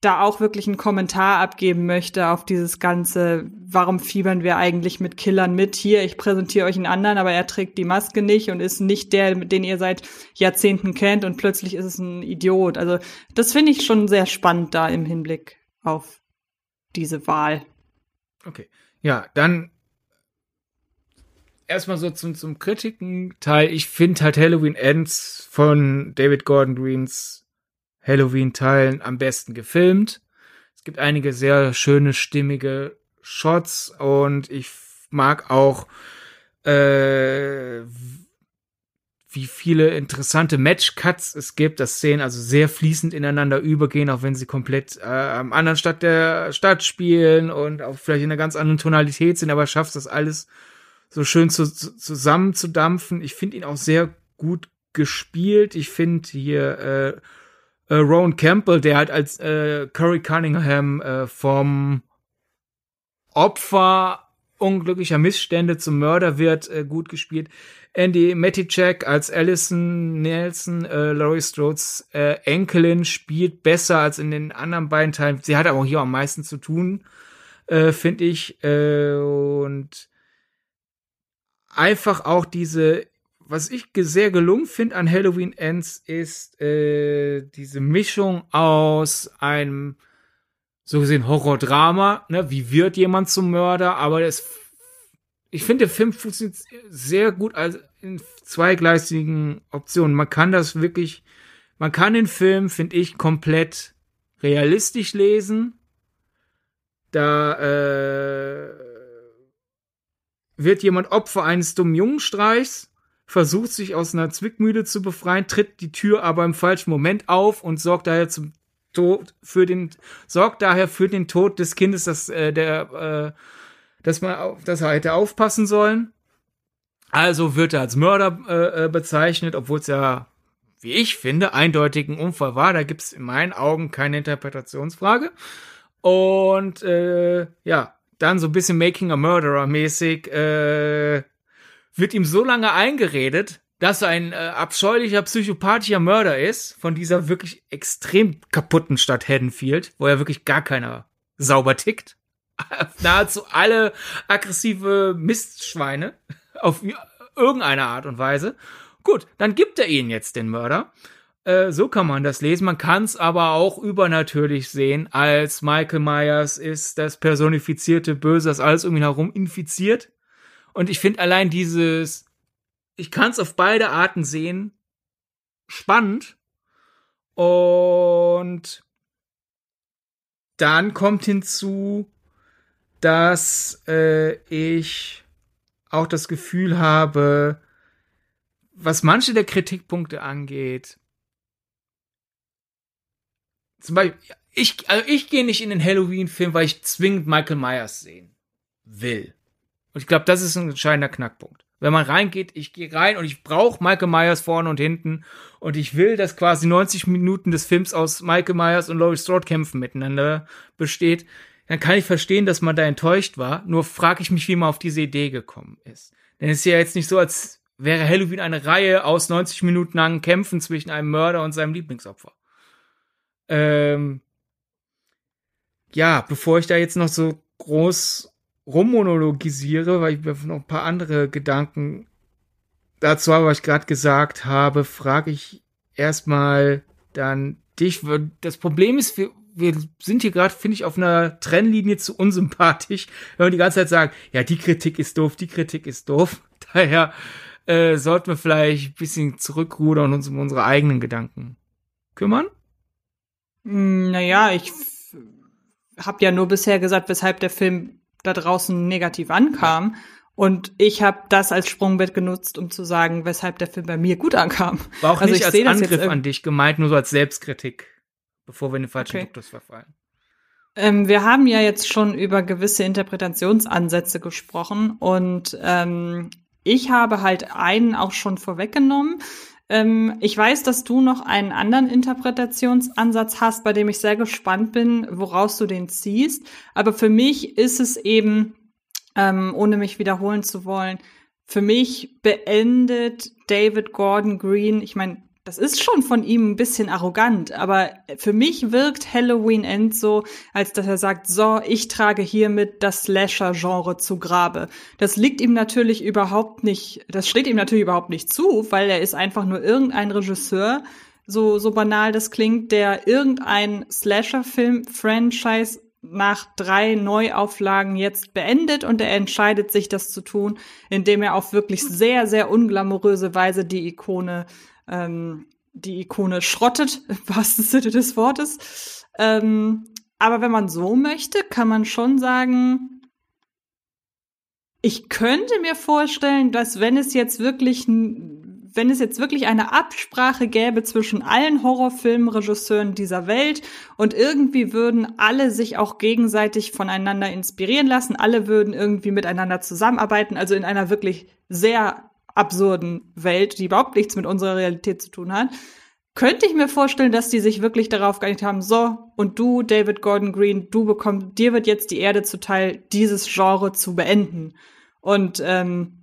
da auch wirklich einen Kommentar abgeben möchte auf dieses ganze, warum fiebern wir eigentlich mit Killern mit? Hier, ich präsentiere euch einen anderen, aber er trägt die Maske nicht und ist nicht der, den ihr seit Jahrzehnten kennt und plötzlich ist es ein Idiot. Also das finde ich schon sehr spannend da im Hinblick auf diese Wahl. Okay. Ja, dann erstmal so zum, zum Kritiken-Teil. Ich finde halt Halloween Ends von David Gordon Greens Halloween-Teilen am besten gefilmt. Es gibt einige sehr schöne, stimmige Shots und ich mag auch, äh, wie viele interessante Match-Cuts es gibt, dass Szenen also sehr fließend ineinander übergehen, auch wenn sie komplett äh, am anderen Stadt der Stadt spielen und auch vielleicht in einer ganz anderen Tonalität sind, aber schafft das alles so schön zu, zu, zusammenzudampfen. Ich finde ihn auch sehr gut gespielt. Ich finde hier äh, äh, Rowan Campbell, der halt als äh, Curry Cunningham äh, vom Opfer unglücklicher Missstände zum Mörder wird, äh, gut gespielt. Andy Maticek als Alison Nelson, äh, Laurie Strodes äh, Enkelin, spielt besser als in den anderen beiden Teilen. Sie hat aber hier am meisten zu tun, äh, finde ich. Äh, und einfach auch diese, was ich sehr gelungen finde an Halloween Ends, ist äh, diese Mischung aus einem so gesehen Horrordrama, ne? Wie wird jemand zum Mörder? Aber das, ich finde, der Film funktioniert sehr gut als in zweigleisigen Optionen. Man kann das wirklich, man kann den Film, finde ich, komplett realistisch lesen. Da äh, wird jemand Opfer eines dummen Jungenstreichs, versucht sich aus einer Zwickmühle zu befreien, tritt die Tür aber im falschen Moment auf und sorgt daher zum Tod für den sorgt daher für den Tod des Kindes, dass äh, der äh, dass man auf, dass er hätte aufpassen sollen. Also wird er als Mörder äh, äh bezeichnet, obwohl es ja, wie ich finde, eindeutig ein Unfall war. Da gibt es in meinen Augen keine Interpretationsfrage. Und äh, ja, dann so ein bisschen Making a Murderer mäßig, äh, wird ihm so lange eingeredet, dass er ein äh, abscheulicher, psychopathischer Mörder ist, von dieser wirklich extrem kaputten Stadt Haddonfield, wo er wirklich gar keiner sauber tickt. Nahezu alle aggressive Mistschweine auf irgendeine Art und Weise. Gut, dann gibt er ihnen jetzt den Mörder. Äh, so kann man das lesen. Man kann es aber auch übernatürlich sehen, als Michael Myers ist das personifizierte Böse, das alles irgendwie herum infiziert. Und ich finde allein dieses, ich kann es auf beide Arten sehen, spannend. Und dann kommt hinzu, dass äh, ich auch das Gefühl habe, was manche der Kritikpunkte angeht, zum Beispiel, ich, also ich gehe nicht in den Halloween-Film, weil ich zwingend Michael Myers sehen will. Und ich glaube, das ist ein entscheidender Knackpunkt. Wenn man reingeht, ich gehe rein und ich brauche Michael Myers vorne und hinten und ich will, dass quasi 90 Minuten des Films aus Michael Myers und Laurie Strode kämpfen miteinander besteht, dann kann ich verstehen, dass man da enttäuscht war. Nur frage ich mich, wie man auf diese Idee gekommen ist. Denn es ist ja jetzt nicht so, als wäre Halloween eine Reihe aus 90 Minuten langen Kämpfen zwischen einem Mörder und seinem Lieblingsopfer. Ähm, ja, bevor ich da jetzt noch so groß rummonologisiere, weil ich noch ein paar andere Gedanken dazu habe, was ich gerade gesagt habe, frage ich erstmal dann dich. Das Problem ist, wir, wir sind hier gerade, finde ich, auf einer Trennlinie zu unsympathisch, wenn wir die ganze Zeit sagen, ja, die Kritik ist doof, die Kritik ist doof. Daher äh, sollten wir vielleicht ein bisschen zurückrudern und uns um unsere eigenen Gedanken kümmern. Hm, naja, ich habe ja nur bisher gesagt, weshalb der Film da draußen negativ ankam. Und ich habe das als Sprungbrett genutzt, um zu sagen, weshalb der Film bei mir gut ankam. War auch also nicht als Angriff an dich gemeint, nur so als Selbstkritik, bevor wir in den falschen okay. Duktus verfallen. Ähm, wir haben ja jetzt schon über gewisse Interpretationsansätze gesprochen und ähm, ich habe halt einen auch schon vorweggenommen. Ähm, ich weiß, dass du noch einen anderen Interpretationsansatz hast, bei dem ich sehr gespannt bin, woraus du den ziehst. Aber für mich ist es eben, ähm, ohne mich wiederholen zu wollen, für mich beendet David Gordon Green, ich meine, das ist schon von ihm ein bisschen arrogant, aber für mich wirkt Halloween End so, als dass er sagt, so, ich trage hiermit das Slasher-Genre zu Grabe. Das liegt ihm natürlich überhaupt nicht, das steht ihm natürlich überhaupt nicht zu, weil er ist einfach nur irgendein Regisseur, so, so banal das klingt, der irgendein Slasher-Film-Franchise nach drei Neuauflagen jetzt beendet und er entscheidet sich, das zu tun, indem er auf wirklich sehr, sehr unglamouröse Weise die Ikone ähm, die Ikone schrottet, im wahrsten Sinne des Wortes. Ähm, aber wenn man so möchte, kann man schon sagen, ich könnte mir vorstellen, dass wenn es jetzt wirklich, wenn es jetzt wirklich eine Absprache gäbe zwischen allen Horrorfilmregisseuren dieser Welt und irgendwie würden alle sich auch gegenseitig voneinander inspirieren lassen, alle würden irgendwie miteinander zusammenarbeiten, also in einer wirklich sehr absurden Welt, die überhaupt nichts mit unserer Realität zu tun hat, könnte ich mir vorstellen, dass die sich wirklich darauf geeinigt haben, so, und du, David Gordon Green, du bekommst, dir wird jetzt die Erde zuteil, dieses Genre zu beenden. Und ähm,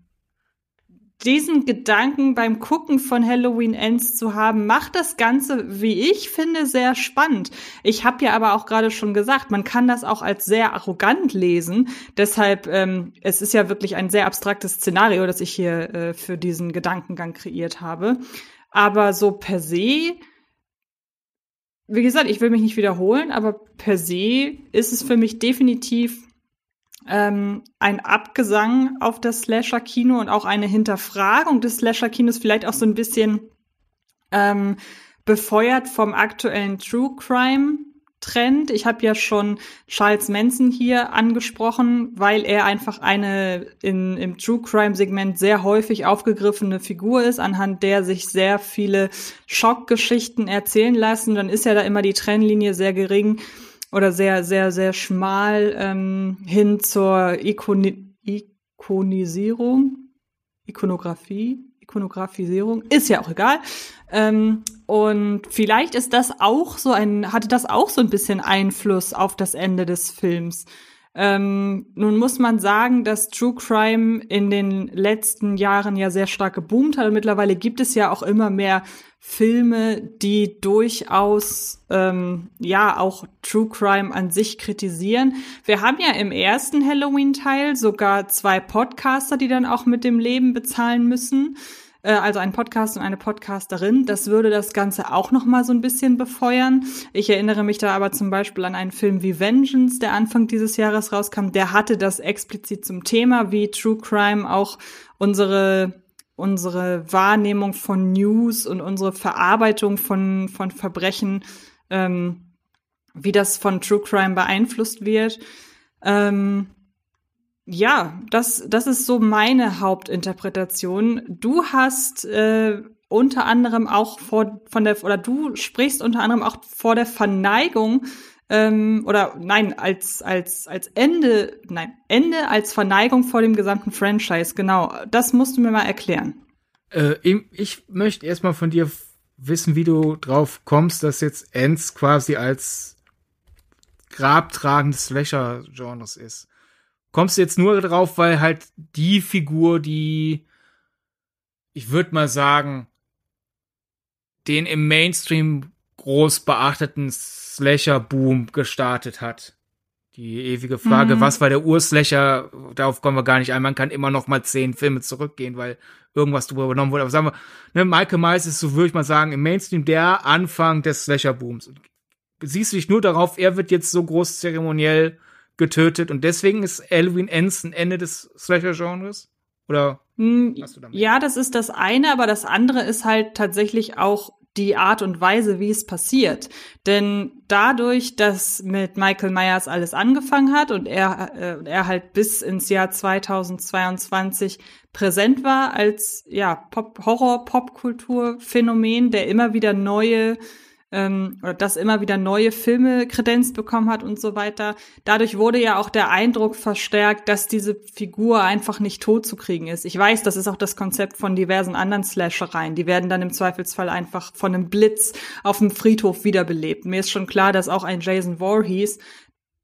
diesen Gedanken beim Gucken von Halloween Ends zu haben, macht das Ganze, wie ich finde, sehr spannend. Ich habe ja aber auch gerade schon gesagt, man kann das auch als sehr arrogant lesen. Deshalb, ähm, es ist ja wirklich ein sehr abstraktes Szenario, das ich hier äh, für diesen Gedankengang kreiert habe. Aber so per se, wie gesagt, ich will mich nicht wiederholen, aber per se ist es für mich definitiv ähm, ein Abgesang auf das Slasher-Kino und auch eine Hinterfragung des Slasher-Kinos, vielleicht auch so ein bisschen ähm, befeuert vom aktuellen True Crime. Trend. Ich habe ja schon Charles Manson hier angesprochen, weil er einfach eine in, im True Crime Segment sehr häufig aufgegriffene Figur ist, anhand der sich sehr viele Schockgeschichten erzählen lassen. Dann ist ja da immer die Trennlinie sehr gering oder sehr, sehr, sehr schmal ähm, hin zur Ikoni Ikonisierung, Ikonografie, Ikonografisierung, ist ja auch egal. Ähm, und vielleicht ist das auch so ein, hatte das auch so ein bisschen Einfluss auf das Ende des Films. Ähm, nun muss man sagen, dass True Crime in den letzten Jahren ja sehr stark geboomt hat. Und mittlerweile gibt es ja auch immer mehr Filme, die durchaus ähm, ja auch True Crime an sich kritisieren. Wir haben ja im ersten Halloween-Teil sogar zwei Podcaster, die dann auch mit dem Leben bezahlen müssen. Äh, also ein Podcast und eine Podcasterin. Das würde das Ganze auch noch mal so ein bisschen befeuern. Ich erinnere mich da aber zum Beispiel an einen Film wie Vengeance, der Anfang dieses Jahres rauskam. Der hatte das explizit zum Thema, wie True Crime auch unsere unsere Wahrnehmung von News und unsere Verarbeitung von, von Verbrechen, ähm, wie das von True Crime beeinflusst wird. Ähm, ja, das, das ist so meine Hauptinterpretation. Du hast äh, unter anderem auch vor von der oder du sprichst unter anderem auch vor der Verneigung ähm, oder nein, als, als, als Ende, nein, Ende als Verneigung vor dem gesamten Franchise, genau. Das musst du mir mal erklären. Äh, ich möchte erstmal von dir wissen, wie du drauf kommst, dass jetzt Ends quasi als grabtragendes Slasher-Genres ist. Kommst du jetzt nur drauf, weil halt die Figur, die ich würde mal sagen, den im Mainstream groß beachteten Slasher-Boom gestartet hat. Die ewige Frage, mhm. was war der Urslasher? Darauf kommen wir gar nicht ein. Man kann immer noch mal zehn Filme zurückgehen, weil irgendwas drüber übernommen wurde. Aber sagen wir, ne, Michael Myers ist, so würde ich mal sagen, im Mainstream der Anfang des Slasher-Booms. Siehst du dich nur darauf, er wird jetzt so groß zeremoniell getötet und deswegen ist Halloween Ends ein Ende des Slasher-Genres? Oder hm, ja, das ist das eine, aber das andere ist halt tatsächlich auch die Art und Weise, wie es passiert. Denn dadurch, dass mit Michael Myers alles angefangen hat und er, äh, er halt bis ins Jahr 2022 präsent war als ja Pop Horror Popkultur Phänomen, der immer wieder neue ähm, oder das immer wieder neue Filme kredenzt bekommen hat und so weiter. Dadurch wurde ja auch der Eindruck verstärkt, dass diese Figur einfach nicht tot zu kriegen ist. Ich weiß, das ist auch das Konzept von diversen anderen Slashereien. Die werden dann im Zweifelsfall einfach von einem Blitz auf dem Friedhof wiederbelebt. Mir ist schon klar, dass auch ein Jason Voorhees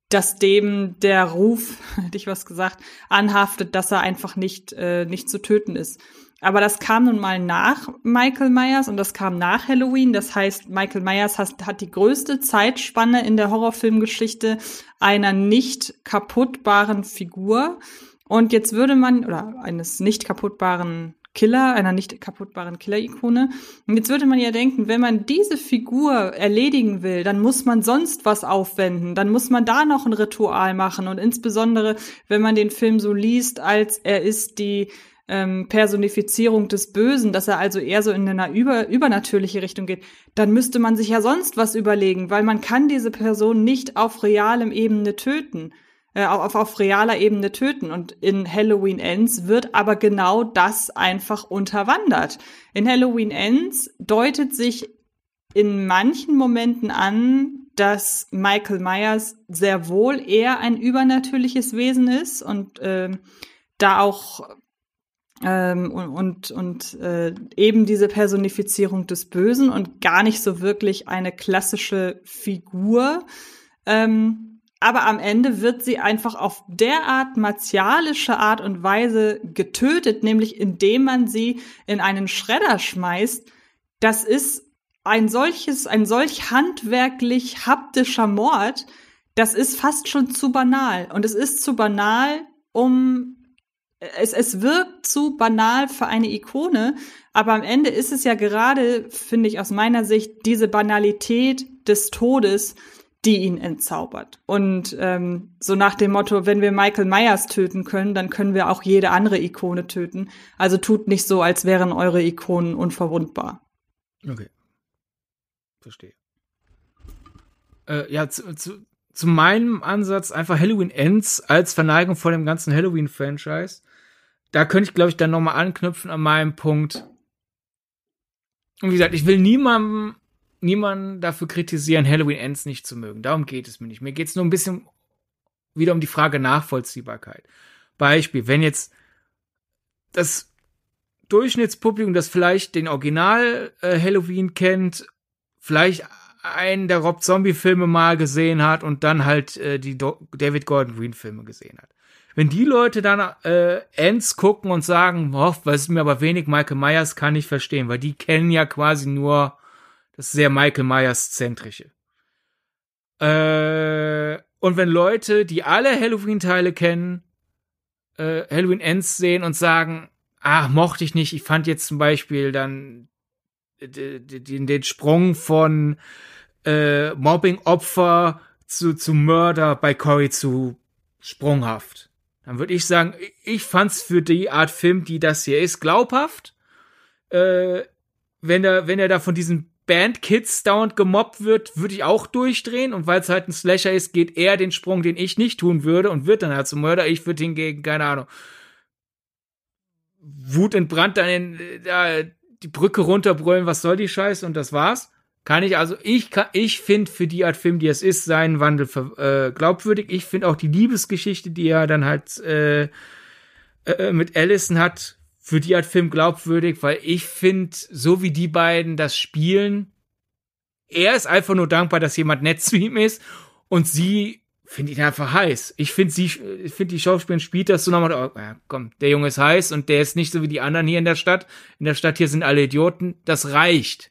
dass dem der Ruf, hätte ich was gesagt, anhaftet, dass er einfach nicht, äh, nicht zu töten ist. Aber das kam nun mal nach Michael Myers und das kam nach Halloween. Das heißt, Michael Myers hat, hat die größte Zeitspanne in der Horrorfilmgeschichte einer nicht kaputtbaren Figur. Und jetzt würde man, oder eines nicht kaputtbaren Killer, einer nicht kaputtbaren Killer-Ikone. Und jetzt würde man ja denken, wenn man diese Figur erledigen will, dann muss man sonst was aufwenden, dann muss man da noch ein Ritual machen. Und insbesondere, wenn man den Film so liest, als er ist die ähm, Personifizierung des Bösen, dass er also eher so in eine über, übernatürliche Richtung geht, dann müsste man sich ja sonst was überlegen, weil man kann diese Person nicht auf realem Ebene töten, äh, auf, auf realer Ebene töten. Und in Halloween Ends wird aber genau das einfach unterwandert. In Halloween Ends deutet sich in manchen Momenten an, dass Michael Myers sehr wohl eher ein übernatürliches Wesen ist und äh, da auch ähm, und und, und äh, eben diese Personifizierung des Bösen und gar nicht so wirklich eine klassische Figur. Ähm, aber am Ende wird sie einfach auf derart martialische Art und Weise getötet, nämlich indem man sie in einen Schredder schmeißt. Das ist ein solches, ein solch handwerklich haptischer Mord. Das ist fast schon zu banal. Und es ist zu banal, um es, es wirkt zu banal für eine Ikone, aber am Ende ist es ja gerade, finde ich aus meiner Sicht, diese Banalität des Todes, die ihn entzaubert. Und ähm, so nach dem Motto, wenn wir Michael Myers töten können, dann können wir auch jede andere Ikone töten. Also tut nicht so, als wären eure Ikonen unverwundbar. Okay. Verstehe. Äh, ja, zu, zu, zu meinem Ansatz einfach Halloween Ends als Verneigung vor dem ganzen Halloween-Franchise da könnte ich, glaube ich, dann nochmal anknüpfen an meinem Punkt. Und wie gesagt, ich will niemandem, niemanden dafür kritisieren, Halloween Ends nicht zu mögen. Darum geht es mir nicht. Mir geht es nur ein bisschen wieder um die Frage Nachvollziehbarkeit. Beispiel, wenn jetzt das Durchschnittspublikum, das vielleicht den Original äh, Halloween kennt, vielleicht einen der Rob Zombie Filme mal gesehen hat und dann halt äh, die Do David Gordon Green Filme gesehen hat wenn die Leute dann äh, Ends gucken und sagen, oh, was ist mir aber wenig Michael Myers, kann ich verstehen, weil die kennen ja quasi nur das sehr Michael Myers zentrische. Äh, und wenn Leute, die alle Halloween-Teile kennen, äh, Halloween Ends sehen und sagen, ah, mochte ich nicht, ich fand jetzt zum Beispiel dann den, den Sprung von äh, Mobbing-Opfer zu, zu Mörder bei Cory zu sprunghaft dann würde ich sagen, ich fand's für die Art Film, die das hier ist, glaubhaft. Äh, wenn er, wenn er da von diesen Bandkids dauernd gemobbt wird, würde ich auch durchdrehen. Und weil es halt ein Slasher ist, geht er den Sprung, den ich nicht tun würde und wird dann halt zum Mörder. Ich würde hingegen, keine Ahnung, Wut entbrannt dann in, äh, die Brücke runterbrüllen, was soll die Scheiße und das war's. Kann ich also, ich ich finde für die Art Film, die es ist, seinen Wandel äh, glaubwürdig. Ich finde auch die Liebesgeschichte, die er dann halt äh, äh, mit Allison hat, für die Art Film glaubwürdig, weil ich finde, so wie die beiden das spielen, er ist einfach nur dankbar, dass jemand nett zu ihm ist und sie finde ihn einfach heiß. Ich finde sie, ich finde die Schauspielerin spielt das so nochmal, oh, ja, komm, der Junge ist heiß und der ist nicht so wie die anderen hier in der Stadt. In der Stadt hier sind alle Idioten. Das reicht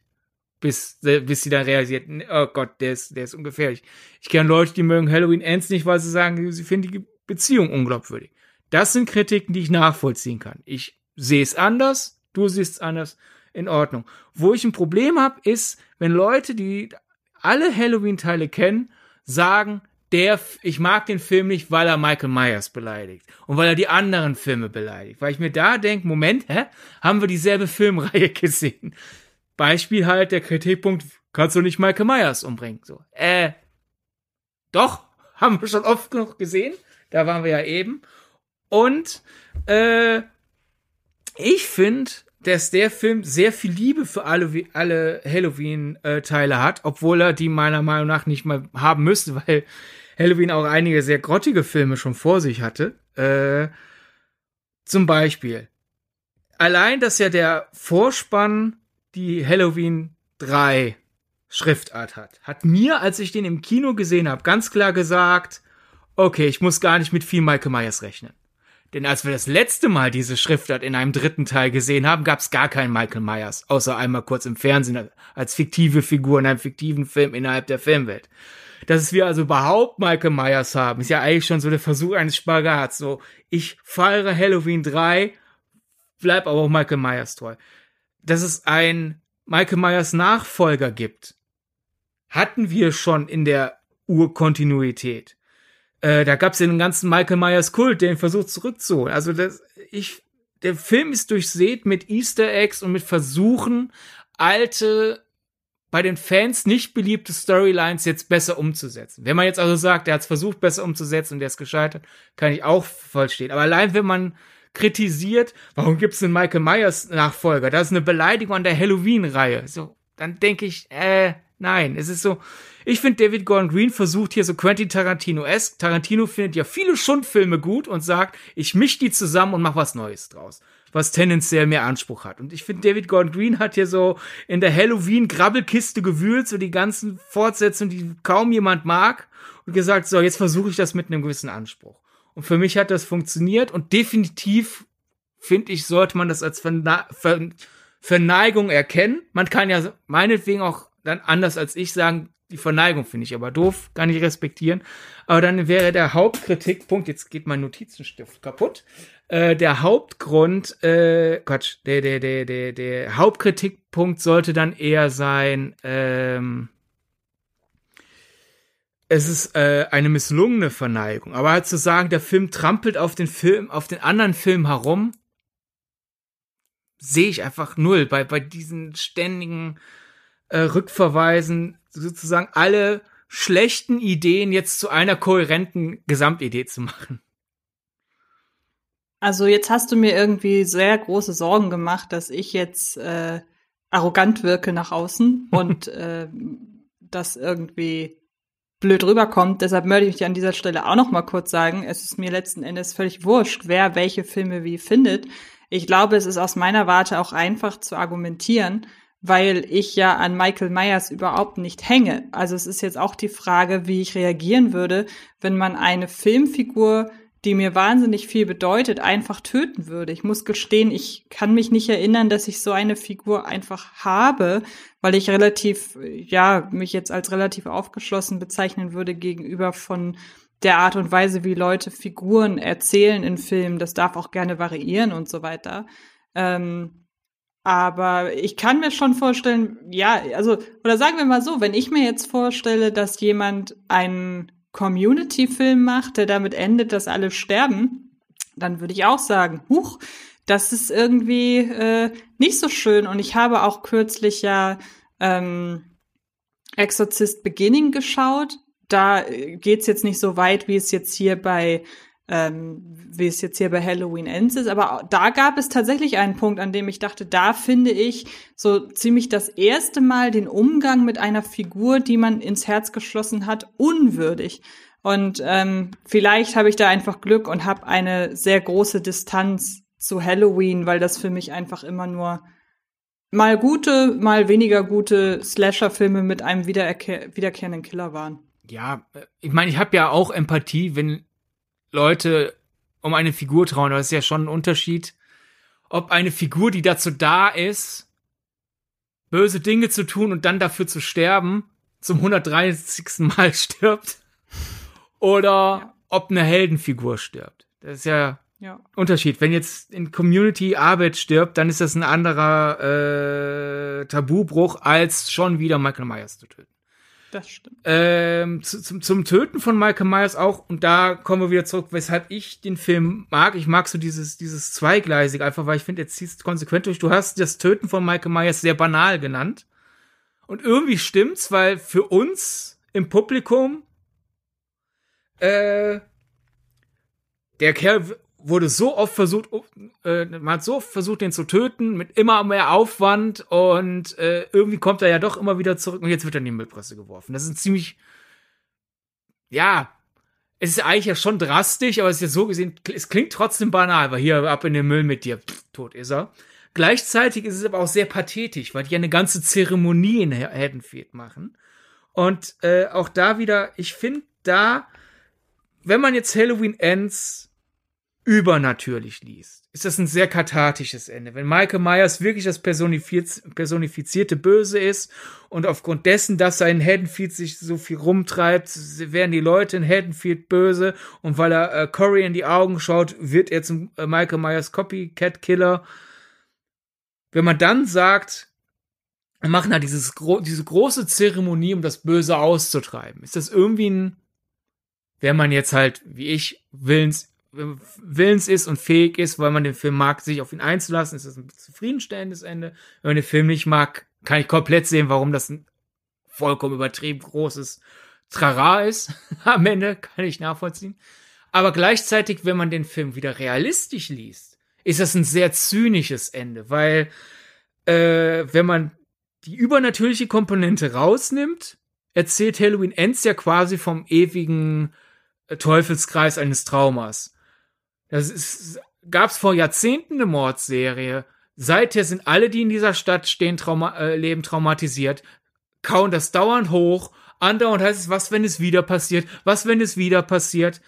bis, bis sie dann realisiert, oh Gott, der ist, der ist ungefährlich. Ich kenne Leute, die mögen Halloween Ends nicht, weil sie sagen, sie finden die Beziehung unglaubwürdig. Das sind Kritiken, die ich nachvollziehen kann. Ich sehe es anders, du siehst es anders, in Ordnung. Wo ich ein Problem habe, ist, wenn Leute, die alle Halloween-Teile kennen, sagen, der, ich mag den Film nicht, weil er Michael Myers beleidigt und weil er die anderen Filme beleidigt. Weil ich mir da denke, Moment, hä? Haben wir dieselbe Filmreihe gesehen? Beispiel halt der Kritikpunkt, kannst du nicht Michael Myers umbringen? So, äh, doch, haben wir schon oft genug gesehen. Da waren wir ja eben. Und äh, ich finde, dass der Film sehr viel Liebe für alle, alle Halloween-Teile hat, obwohl er die meiner Meinung nach nicht mal haben müsste, weil Halloween auch einige sehr grottige Filme schon vor sich hatte. Äh, zum Beispiel. Allein, dass ja der Vorspann die Halloween 3 Schriftart hat, hat mir, als ich den im Kino gesehen habe, ganz klar gesagt, okay, ich muss gar nicht mit viel Michael Myers rechnen. Denn als wir das letzte Mal diese Schriftart in einem dritten Teil gesehen haben, gab es gar keinen Michael Myers, außer einmal kurz im Fernsehen als fiktive Figur in einem fiktiven Film innerhalb der Filmwelt. Dass wir also überhaupt Michael Myers haben, ist ja eigentlich schon so der Versuch eines Spagats. So, ich feiere Halloween 3, bleib aber auch Michael Myers treu. Dass es ein Michael Myers Nachfolger gibt, hatten wir schon in der Urkontinuität. Äh, da gab es den ganzen Michael Myers Kult, der ihn versucht zurückzuholen. Also das, ich, der Film ist durchsät mit Easter Eggs und mit Versuchen, alte, bei den Fans nicht beliebte Storylines jetzt besser umzusetzen. Wenn man jetzt also sagt, er hat es versucht, besser umzusetzen und der ist gescheitert, kann ich auch vollstehen. Aber allein wenn man kritisiert, warum gibt es einen Michael Myers Nachfolger? Das ist eine Beleidigung an der Halloween-Reihe. So, dann denke ich, äh, nein, es ist so, ich finde, David Gordon Green versucht hier so Quentin Tarantino-esque. Tarantino findet ja viele Schundfilme gut und sagt, ich misch die zusammen und mach was Neues draus. Was tendenziell mehr Anspruch hat. Und ich finde, David Gordon Green hat hier so in der Halloween-Grabbelkiste gewühlt, so die ganzen Fortsetzungen, die kaum jemand mag, und gesagt, so, jetzt versuche ich das mit einem gewissen Anspruch. Und für mich hat das funktioniert und definitiv, finde ich, sollte man das als Verne Ver Verneigung erkennen. Man kann ja meinetwegen auch dann anders als ich sagen, die Verneigung finde ich aber doof, kann ich respektieren. Aber dann wäre der Hauptkritikpunkt, jetzt geht mein Notizenstift kaputt. Äh, der Hauptgrund, äh, Quatsch, der, der, der, der, der Hauptkritikpunkt sollte dann eher sein, ähm, es ist äh, eine misslungene Verneigung. Aber halt zu sagen, der Film trampelt auf den Film, auf den anderen Film herum, sehe ich einfach null. Bei, bei diesen ständigen äh, Rückverweisen sozusagen alle schlechten Ideen jetzt zu einer kohärenten Gesamtidee zu machen. Also jetzt hast du mir irgendwie sehr große Sorgen gemacht, dass ich jetzt äh, arrogant wirke nach außen und äh, das irgendwie blöd rüberkommt. Deshalb möchte ich an dieser Stelle auch noch mal kurz sagen, es ist mir letzten Endes völlig wurscht, wer welche Filme wie findet. Ich glaube, es ist aus meiner Warte auch einfach zu argumentieren, weil ich ja an Michael Myers überhaupt nicht hänge. Also es ist jetzt auch die Frage, wie ich reagieren würde, wenn man eine Filmfigur, die mir wahnsinnig viel bedeutet, einfach töten würde. Ich muss gestehen, ich kann mich nicht erinnern, dass ich so eine Figur einfach habe, weil ich relativ, ja, mich jetzt als relativ aufgeschlossen bezeichnen würde gegenüber von der Art und Weise, wie Leute Figuren erzählen in Filmen. Das darf auch gerne variieren und so weiter. Ähm, aber ich kann mir schon vorstellen, ja, also, oder sagen wir mal so, wenn ich mir jetzt vorstelle, dass jemand einen Community-Film macht, der damit endet, dass alle sterben, dann würde ich auch sagen, huch, das ist irgendwie äh, nicht so schön. Und ich habe auch kürzlich ja ähm, Exorcist Beginning geschaut. Da äh, geht's jetzt nicht so weit, wie es jetzt hier bei ähm, wie es jetzt hier bei Halloween Ends ist. Aber da gab es tatsächlich einen Punkt, an dem ich dachte, da finde ich so ziemlich das erste Mal den Umgang mit einer Figur, die man ins Herz geschlossen hat, unwürdig. Und ähm, vielleicht habe ich da einfach Glück und habe eine sehr große Distanz zu Halloween, weil das für mich einfach immer nur mal gute, mal weniger gute Slasher-Filme mit einem wiederkehrenden Killer waren. Ja, äh, ich meine, ich habe ja auch Empathie, wenn Leute um eine Figur trauen. Das ist ja schon ein Unterschied, ob eine Figur, die dazu da ist, böse Dinge zu tun und dann dafür zu sterben, zum 130. Mal stirbt, oder ja. ob eine Heldenfigur stirbt. Das ist ja, ja. Unterschied. Wenn jetzt in Community Arbeit stirbt, dann ist das ein anderer äh, Tabubruch, als schon wieder Michael Myers zu töten. Das stimmt. Ähm, zu, zum, zum Töten von Michael Myers auch, und da kommen wir wieder zurück, weshalb ich den Film mag. Ich mag so dieses, dieses Zweigleisig, einfach weil ich finde, er zieht konsequent durch. Du hast das Töten von Michael Myers sehr banal genannt. Und irgendwie stimmt's, weil für uns im Publikum, äh, der Kerl wurde so oft versucht, äh, man hat so oft versucht, den zu töten, mit immer mehr Aufwand und äh, irgendwie kommt er ja doch immer wieder zurück und jetzt wird er in die Müllpresse geworfen. Das ist ein ziemlich, ja, es ist eigentlich ja schon drastisch, aber es ist ja so gesehen, es klingt trotzdem banal, weil hier ab in den Müll mit dir, pff, tot ist er. Gleichzeitig ist es aber auch sehr pathetisch, weil die ja eine ganze Zeremonie in Haddonfield machen. Und äh, auch da wieder, ich finde da, wenn man jetzt Halloween Ends übernatürlich liest, ist das ein sehr kathartisches Ende. Wenn Michael Myers wirklich das personifizierte Böse ist und aufgrund dessen, dass er in Haddonfield sich so viel rumtreibt, werden die Leute in Haddonfield böse und weil er äh, Corey in die Augen schaut, wird er zum äh, Michael Myers Copycat Killer. Wenn man dann sagt, wir machen da dieses gro diese große Zeremonie, um das Böse auszutreiben, ist das irgendwie ein, wenn man jetzt halt, wie ich, willens willens ist und fähig ist, weil man den Film mag, sich auf ihn einzulassen, ist das ein zufriedenstellendes Ende. Wenn man den Film nicht mag, kann ich komplett sehen, warum das ein vollkommen übertrieben großes Trara ist. Am Ende kann ich nachvollziehen. Aber gleichzeitig, wenn man den Film wieder realistisch liest, ist das ein sehr zynisches Ende, weil äh, wenn man die übernatürliche Komponente rausnimmt, erzählt Halloween Ends ja quasi vom ewigen Teufelskreis eines Traumas. Das ist, gab's vor Jahrzehnten eine Mordserie. Seither sind alle, die in dieser Stadt stehen, trauma äh, leben traumatisiert, kauen das dauernd hoch. Andauernd heißt es, was, wenn es wieder passiert? Was, wenn es wieder passiert?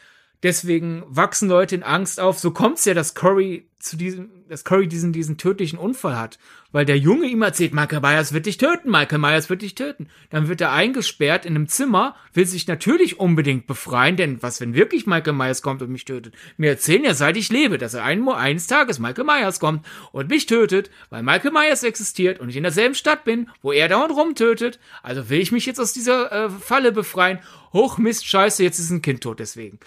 Deswegen wachsen Leute in Angst auf. So kommt's ja, dass Curry zu diesem, dass Curry diesen, diesen tödlichen Unfall hat. Weil der Junge ihm erzählt, Michael Myers wird dich töten, Michael Myers wird dich töten. Dann wird er eingesperrt in einem Zimmer, will sich natürlich unbedingt befreien, denn was, wenn wirklich Michael Myers kommt und mich tötet? Mir erzählen ja, seit ich lebe, dass er ein, eines Tages Michael Myers kommt und mich tötet, weil Michael Myers existiert und ich in derselben Stadt bin, wo er dauernd rumtötet. Also will ich mich jetzt aus dieser äh, Falle befreien. Hoch Mist, scheiße, jetzt ist ein Kind tot deswegen.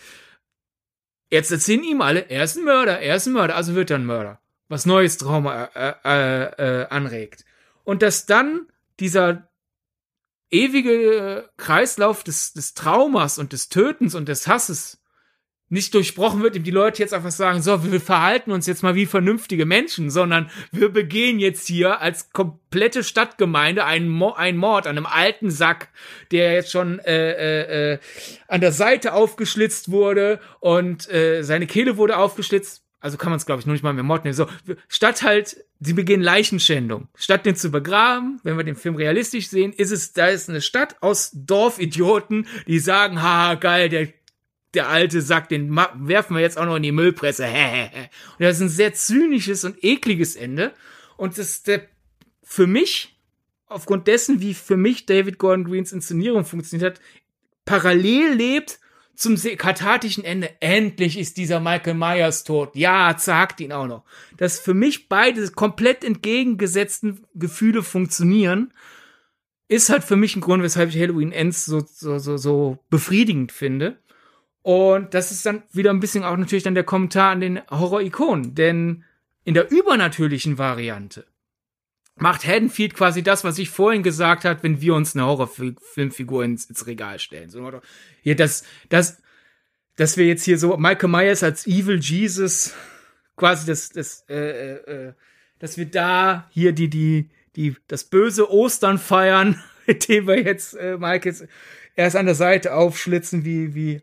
Jetzt erzählen ihm alle, er ist ein Mörder, er ist ein Mörder, also wird er ein Mörder. Was neues Trauma äh, äh, äh, anregt. Und dass dann dieser ewige Kreislauf des, des Traumas und des Tötens und des Hasses nicht durchbrochen wird, ihm die Leute jetzt einfach sagen, so, wir verhalten uns jetzt mal wie vernünftige Menschen, sondern wir begehen jetzt hier als komplette Stadtgemeinde einen, Mo einen Mord an einem alten Sack, der jetzt schon äh, äh, äh, an der Seite aufgeschlitzt wurde und äh, seine Kehle wurde aufgeschlitzt. Also kann man es, glaube ich, noch nicht mal mehr Mord nehmen. So, statt halt, sie begehen Leichenschändung. Statt den zu begraben, wenn wir den Film realistisch sehen, ist es, da ist eine Stadt aus Dorfidioten, die sagen, ha, geil, der der alte Sack, den werfen wir jetzt auch noch in die Müllpresse. und das ist ein sehr zynisches und ekliges Ende. Und das der, für mich, aufgrund dessen, wie für mich David Gordon Greens Inszenierung funktioniert hat, parallel lebt zum kathartischen Ende. Endlich ist dieser Michael Myers tot. Ja, sagt ihn auch noch. Dass für mich beide komplett entgegengesetzten Gefühle funktionieren, ist halt für mich ein Grund, weshalb ich Halloween Ends so, so, so, so befriedigend finde. Und das ist dann wieder ein bisschen auch natürlich dann der Kommentar an den Horror-Ikonen. Denn in der übernatürlichen Variante macht Haddonfield quasi das, was ich vorhin gesagt habe, wenn wir uns eine Horrorfilmfigur ins, ins Regal stellen. So, hier, das, das, dass wir jetzt hier so Michael Myers als Evil Jesus quasi das, das, äh, äh, äh dass wir da hier die, die, die, das böse Ostern feiern, mit dem wir jetzt äh, jetzt erst an der Seite aufschlitzen, wie, wie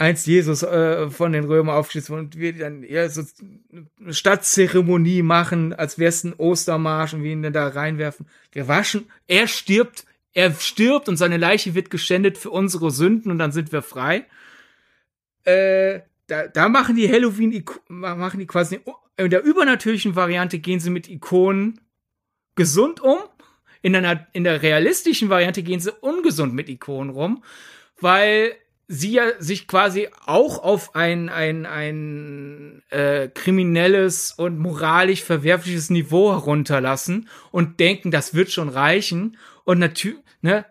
einst Jesus äh, von den Römern aufgeschlitzt und wir dann ja so eine Stadtzeremonie machen, als wäre es ein Ostermarsch und wir ihn dann da reinwerfen. Wir waschen, er stirbt, er stirbt und seine Leiche wird geschändet für unsere Sünden und dann sind wir frei. Äh, da, da machen die Halloween, machen die quasi in der übernatürlichen Variante gehen sie mit Ikonen gesund um. In einer, in der realistischen Variante gehen sie ungesund mit Ikonen rum, weil sie ja sich quasi auch auf ein, ein, ein äh, kriminelles und moralisch verwerfliches Niveau herunterlassen und denken, das wird schon reichen. Und natürlich, ne,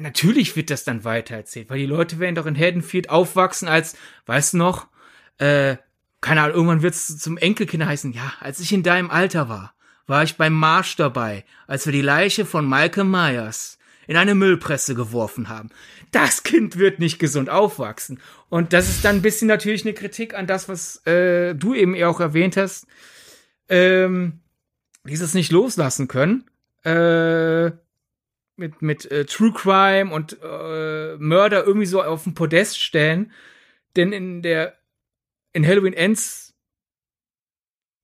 natürlich wird das dann weitererzählt, weil die Leute werden doch in Haddonfield aufwachsen als, weißt du noch, äh, keine Ahnung, irgendwann wird es zum Enkelkind heißen, ja, als ich in deinem Alter war, war ich beim Marsch dabei, als wir die Leiche von Michael Myers in eine Müllpresse geworfen haben. Das Kind wird nicht gesund aufwachsen. Und das ist dann ein bisschen natürlich eine Kritik an das, was äh, du eben auch erwähnt hast. Ähm, dieses nicht loslassen können. Äh, mit, mit äh, True Crime und äh, Mörder irgendwie so auf den Podest stellen. Denn in der in Halloween Ends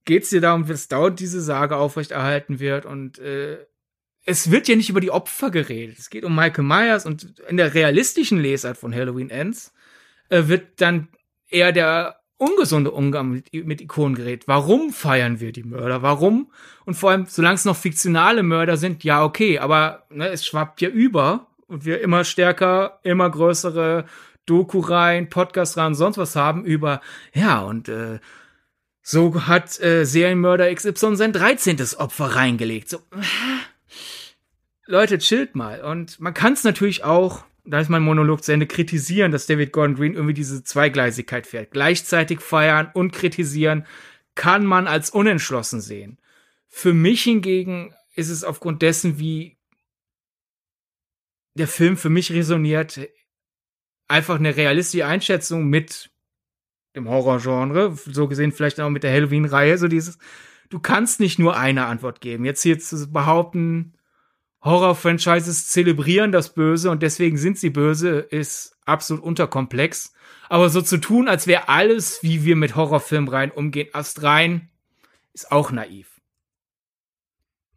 geht es dir darum, dass dauernd diese Sage aufrechterhalten wird und äh, es wird ja nicht über die Opfer geredet. Es geht um Michael Myers und in der realistischen Lesart von Halloween Ends äh, wird dann eher der ungesunde Umgang mit, mit Ikonen geredet. Warum feiern wir die Mörder? Warum? Und vor allem, solange es noch fiktionale Mörder sind, ja, okay, aber ne, es schwappt ja über und wir immer stärker, immer größere Doku-Reihen, Podcast-Reihen, sonst was haben über, ja, und äh, so hat äh, Serienmörder XY sein 13. Opfer reingelegt. So, Leute, chillt mal. Und man kann es natürlich auch, da ist mein Monolog zu Ende, kritisieren, dass David Gordon Green irgendwie diese Zweigleisigkeit fährt. Gleichzeitig feiern und kritisieren kann man als unentschlossen sehen. Für mich hingegen ist es aufgrund dessen, wie der Film für mich resoniert, einfach eine realistische Einschätzung mit dem Horrorgenre, so gesehen vielleicht auch mit der Halloween-Reihe, so dieses, du kannst nicht nur eine Antwort geben. Jetzt hier zu behaupten, Horror-Franchises zelebrieren das Böse und deswegen sind sie böse, ist absolut unterkomplex. Aber so zu tun, als wäre alles, wie wir mit Horrorfilmen rein umgehen, astrein, ist auch naiv.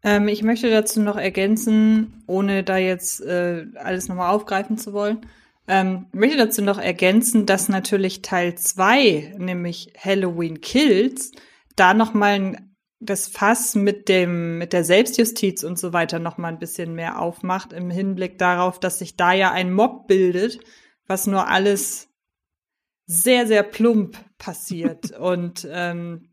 Ähm, ich möchte dazu noch ergänzen, ohne da jetzt äh, alles nochmal aufgreifen zu wollen. Ähm, möchte dazu noch ergänzen, dass natürlich Teil 2, nämlich Halloween Kills, da nochmal ein das Fass mit dem, mit der Selbstjustiz und so weiter noch mal ein bisschen mehr aufmacht im Hinblick darauf, dass sich da ja ein Mob bildet, was nur alles sehr, sehr plump passiert. und ähm,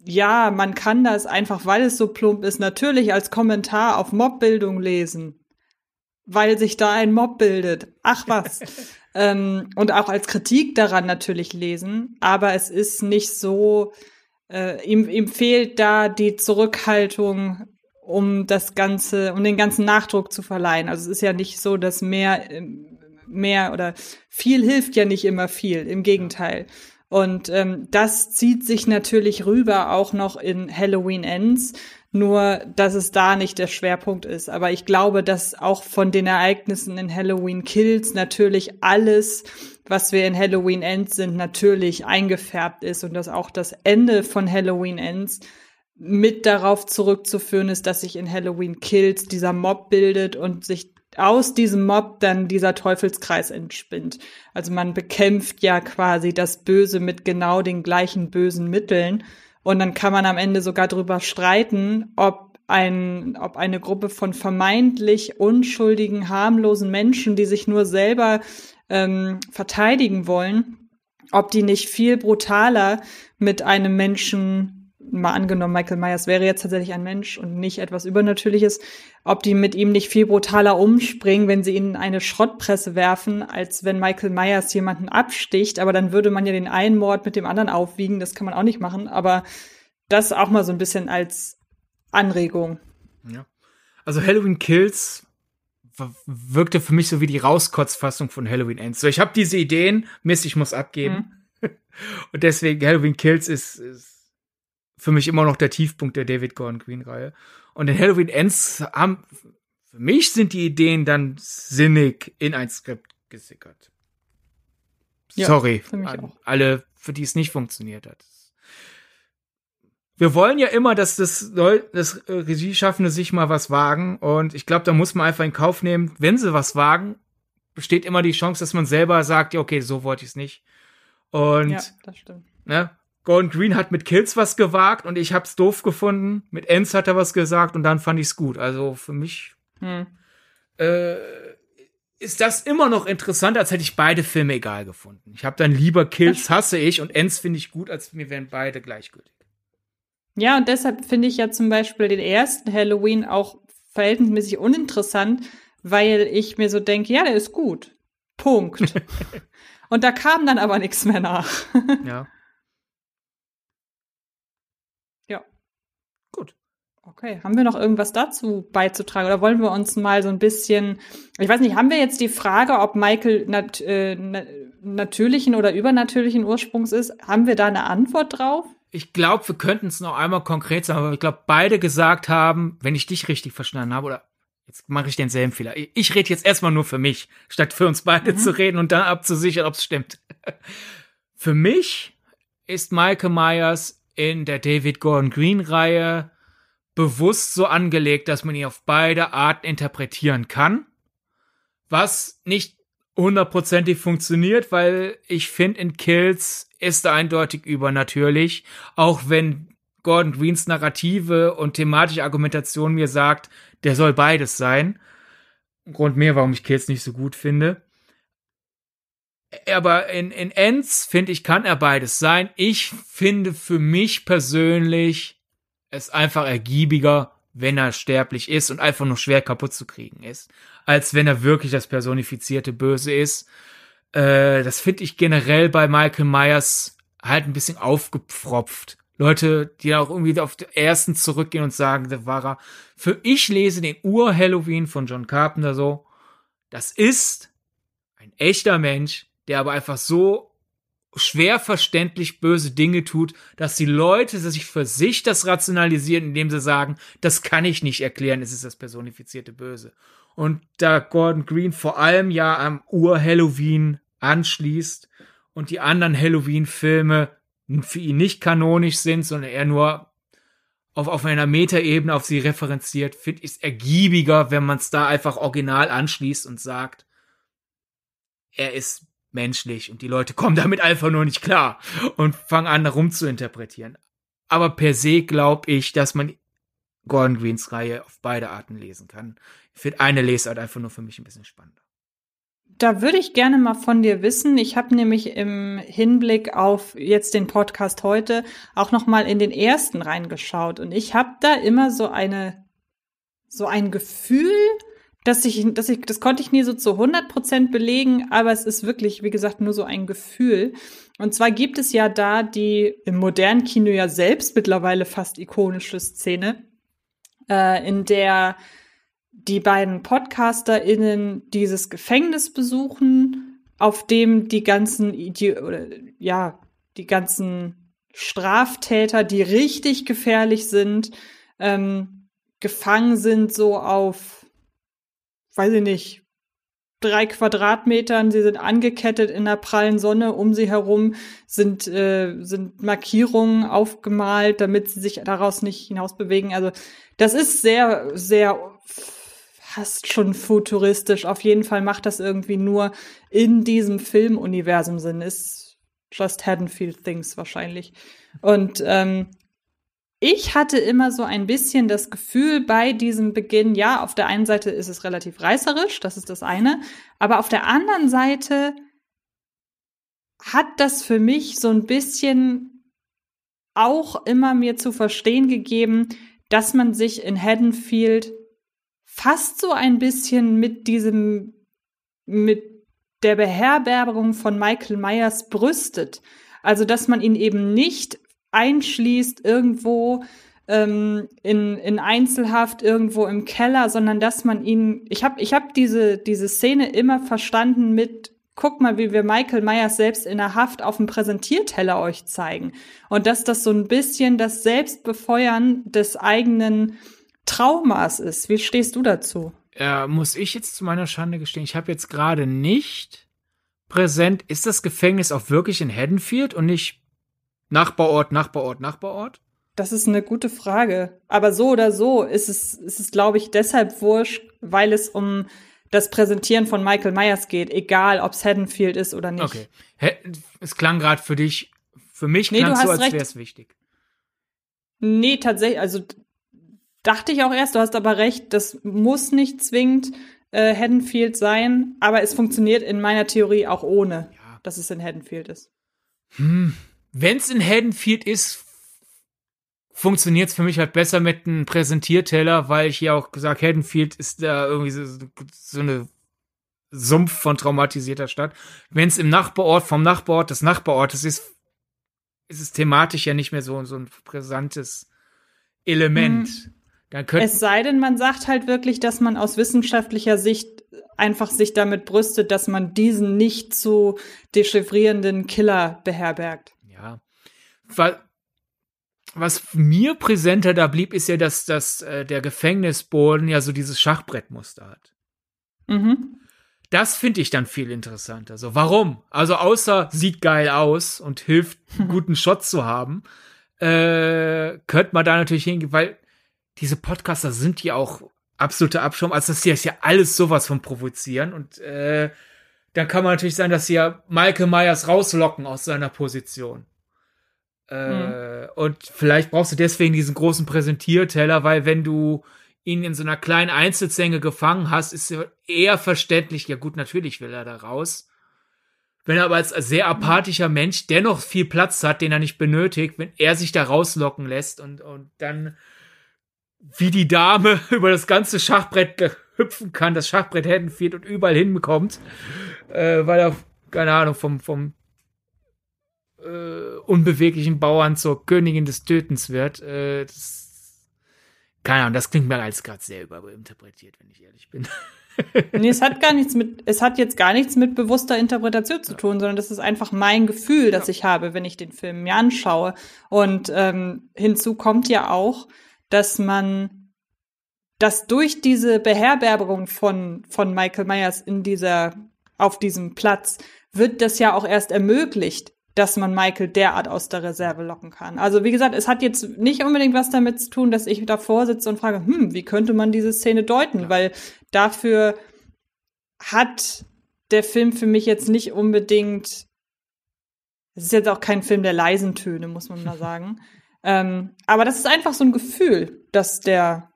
ja, man kann das einfach, weil es so plump ist, natürlich als Kommentar auf Mobbildung lesen, weil sich da ein Mob bildet. Ach was. ähm, und auch als Kritik daran natürlich lesen, aber es ist nicht so, äh, ihm, ihm fehlt da die Zurückhaltung, um das Ganze, um den ganzen Nachdruck zu verleihen. Also es ist ja nicht so, dass mehr, ähm, mehr oder viel hilft ja nicht immer viel. Im Gegenteil. Und ähm, das zieht sich natürlich rüber auch noch in Halloween Ends, nur dass es da nicht der Schwerpunkt ist. Aber ich glaube, dass auch von den Ereignissen in Halloween Kills natürlich alles was wir in Halloween Ends sind, natürlich eingefärbt ist und dass auch das Ende von Halloween Ends mit darauf zurückzuführen ist, dass sich in Halloween Kills dieser Mob bildet und sich aus diesem Mob dann dieser Teufelskreis entspinnt. Also man bekämpft ja quasi das Böse mit genau den gleichen bösen Mitteln. Und dann kann man am Ende sogar drüber streiten, ob ein, ob eine Gruppe von vermeintlich unschuldigen, harmlosen Menschen, die sich nur selber ähm, verteidigen wollen, ob die nicht viel brutaler mit einem Menschen, mal angenommen, Michael Myers wäre jetzt tatsächlich ein Mensch und nicht etwas Übernatürliches, ob die mit ihm nicht viel brutaler umspringen, wenn sie ihn in eine Schrottpresse werfen, als wenn Michael Myers jemanden absticht. Aber dann würde man ja den einen Mord mit dem anderen aufwiegen. Das kann man auch nicht machen. Aber das auch mal so ein bisschen als Anregung. Ja. Also Halloween Kills wirkte für mich so wie die Rauskotzfassung von Halloween Ends. So, ich habe diese Ideen, Mist, ich muss abgeben. Mhm. Und deswegen Halloween Kills ist, ist für mich immer noch der Tiefpunkt der David Gordon Green Reihe. Und in Halloween Ends haben, für mich sind die Ideen dann sinnig in ein Skript gesickert. Ja, Sorry, an alle, für die es nicht funktioniert hat wir wollen ja immer, dass das, das äh, Regieschaffende sich mal was wagen. Und ich glaube, da muss man einfach in Kauf nehmen, wenn sie was wagen, besteht immer die Chance, dass man selber sagt, ja, okay, so wollte ich es nicht. Und ja, das stimmt. Ne, Gordon Green hat mit Kills was gewagt und ich hab's doof gefunden. Mit Ends hat er was gesagt und dann fand ich's gut. Also für mich hm. äh, ist das immer noch interessanter, als hätte ich beide Filme egal gefunden. Ich habe dann lieber Kills hasse ich und Ends finde ich gut, als mir wären beide gleichgültig. Ja, und deshalb finde ich ja zum Beispiel den ersten Halloween auch verhältnismäßig uninteressant, weil ich mir so denke, ja, der ist gut. Punkt. Und da kam dann aber nichts mehr nach. ja. Ja. Gut. Okay, haben wir noch irgendwas dazu beizutragen oder wollen wir uns mal so ein bisschen, ich weiß nicht, haben wir jetzt die Frage, ob Michael nat äh, na natürlichen oder übernatürlichen Ursprungs ist? Haben wir da eine Antwort drauf? Ich glaube, wir könnten es noch einmal konkret sagen, aber ich glaube, beide gesagt haben, wenn ich dich richtig verstanden habe, oder jetzt mache ich denselben Fehler. Ich, ich rede jetzt erstmal nur für mich, statt für uns beide mhm. zu reden und dann abzusichern, ob es stimmt. für mich ist Michael Myers in der David Gordon Green Reihe bewusst so angelegt, dass man ihn auf beide Arten interpretieren kann. Was nicht hundertprozentig funktioniert, weil ich finde, in Kills ist eindeutig übernatürlich, auch wenn Gordon Greens Narrative und thematische Argumentation mir sagt, der soll beides sein. Grund mehr, warum ich Kills nicht so gut finde. Aber in, in Ends, finde ich, kann er beides sein. Ich finde für mich persönlich es einfach ergiebiger, wenn er sterblich ist und einfach nur schwer kaputt zu kriegen ist, als wenn er wirklich das personifizierte Böse ist. Äh, das finde ich generell bei Michael Myers halt ein bisschen aufgepfropft. Leute, die auch irgendwie auf den ersten zurückgehen und sagen, der war er. Für ich lese den Ur-Halloween von John Carpenter so. Das ist ein echter Mensch, der aber einfach so schwer verständlich böse Dinge tut, dass die Leute sich für sich das rationalisieren, indem sie sagen, das kann ich nicht erklären, es ist das personifizierte Böse. Und da Gordon Green vor allem ja am Ur-Halloween anschließt und die anderen Halloween-Filme für ihn nicht kanonisch sind, sondern er nur auf, auf einer Metaebene auf sie referenziert, finde ich es ergiebiger, wenn man es da einfach original anschließt und sagt, er ist menschlich und die Leute kommen damit einfach nur nicht klar und fangen an, darum zu interpretieren. Aber per se glaube ich, dass man Gordon Greens Reihe auf beide Arten lesen kann. Finde eine Lesart einfach nur für mich ein bisschen spannender. Da würde ich gerne mal von dir wissen. Ich habe nämlich im Hinblick auf jetzt den Podcast heute auch noch mal in den ersten reingeschaut und ich habe da immer so eine so ein Gefühl, dass ich, dass ich, das konnte ich nie so zu 100 Prozent belegen, aber es ist wirklich, wie gesagt, nur so ein Gefühl. Und zwar gibt es ja da die im modernen Kino ja selbst mittlerweile fast ikonische Szene, äh, in der die beiden PodcasterInnen dieses Gefängnis besuchen, auf dem die ganzen Idi oder ja, die ganzen Straftäter, die richtig gefährlich sind, ähm, gefangen sind, so auf, weiß ich nicht, drei Quadratmetern. Sie sind angekettet in der prallen Sonne. Um sie herum sind, äh, sind Markierungen aufgemalt, damit sie sich daraus nicht hinaus bewegen. Also das ist sehr, sehr fast schon futuristisch. Auf jeden Fall macht das irgendwie nur in diesem Filmuniversum Sinn. Ist just Haddonfield Things wahrscheinlich. Und ähm, ich hatte immer so ein bisschen das Gefühl bei diesem Beginn, ja, auf der einen Seite ist es relativ reißerisch, das ist das eine, aber auf der anderen Seite hat das für mich so ein bisschen auch immer mir zu verstehen gegeben, dass man sich in Haddonfield fast so ein bisschen mit diesem, mit der Beherbergung von Michael Myers brüstet. Also, dass man ihn eben nicht einschließt irgendwo ähm, in, in Einzelhaft irgendwo im Keller, sondern dass man ihn, ich habe ich hab diese, diese Szene immer verstanden mit, guck mal, wie wir Michael Myers selbst in der Haft auf dem Präsentierteller euch zeigen. Und dass das so ein bisschen das Selbstbefeuern des eigenen Traumas ist. Wie stehst du dazu? Äh, muss ich jetzt zu meiner Schande gestehen, ich habe jetzt gerade nicht präsent, ist das Gefängnis auch wirklich in Haddonfield und nicht Nachbarort, Nachbarort, Nachbarort? Das ist eine gute Frage. Aber so oder so ist es, ist es glaube ich, deshalb wurscht, weil es um das Präsentieren von Michael Myers geht, egal ob es Haddonfield ist oder nicht. Okay. Es klang gerade für dich, für mich klang nee, so, als wäre es wichtig. Nee, tatsächlich, also Dachte ich auch erst, du hast aber recht, das muss nicht zwingend äh, Haddonfield sein, aber es funktioniert in meiner Theorie auch ohne, ja. dass es in Haddonfield ist. Hm. Wenn es in Haddonfield ist, funktioniert es für mich halt besser mit einem Präsentierteller, weil ich ja auch gesagt, Haddonfield ist da irgendwie so, so eine Sumpf von traumatisierter Stadt. Wenn es im Nachbarort, vom Nachbarort des Nachbarortes ist, ist es thematisch ja nicht mehr so, so ein brisantes Element. Mhm. Es sei denn, man sagt halt wirklich, dass man aus wissenschaftlicher Sicht einfach sich damit brüstet, dass man diesen nicht zu dechiffrierenden Killer beherbergt. Ja. Weil, was mir präsenter da blieb, ist ja, dass, dass äh, der Gefängnisboden ja so dieses Schachbrettmuster hat. Mhm. Das finde ich dann viel interessanter. So, warum? Also außer sieht geil aus und hilft, einen guten Shot zu haben, äh, könnte man da natürlich hingehen, weil diese Podcaster sind ja auch absolute Abschaum. Also das hier ist ja alles sowas von provozieren und äh, dann kann man natürlich sagen, dass sie ja Michael Myers rauslocken aus seiner Position. Äh, mhm. Und vielleicht brauchst du deswegen diesen großen Präsentierteller, weil wenn du ihn in so einer kleinen Einzelzänge gefangen hast, ist er eher verständlich. Ja gut, natürlich will er da raus. Wenn er aber als sehr apathischer Mensch dennoch viel Platz hat, den er nicht benötigt, wenn er sich da rauslocken lässt und, und dann wie die Dame über das ganze Schachbrett hüpfen kann, das Schachbrett Haddonfield und überall hinbekommt, äh, weil er, keine Ahnung, vom, vom äh, unbeweglichen Bauern zur Königin des Tötens wird. Äh, das keine Ahnung, das klingt mir als gerade sehr überinterpretiert, wenn ich ehrlich bin. nee, es hat gar nichts mit, es hat jetzt gar nichts mit bewusster Interpretation zu tun, sondern das ist einfach mein Gefühl, das ja. ich habe, wenn ich den Film mir anschaue. Und ähm, hinzu kommt ja auch, dass man, dass durch diese Beherbergung von, von Michael Myers in dieser, auf diesem Platz, wird das ja auch erst ermöglicht, dass man Michael derart aus der Reserve locken kann. Also wie gesagt, es hat jetzt nicht unbedingt was damit zu tun, dass ich davor sitze und frage, hm, wie könnte man diese Szene deuten? Ja. Weil dafür hat der Film für mich jetzt nicht unbedingt, es ist jetzt auch kein Film der leisen Töne, muss man mal sagen. Ähm, aber das ist einfach so ein Gefühl, dass der,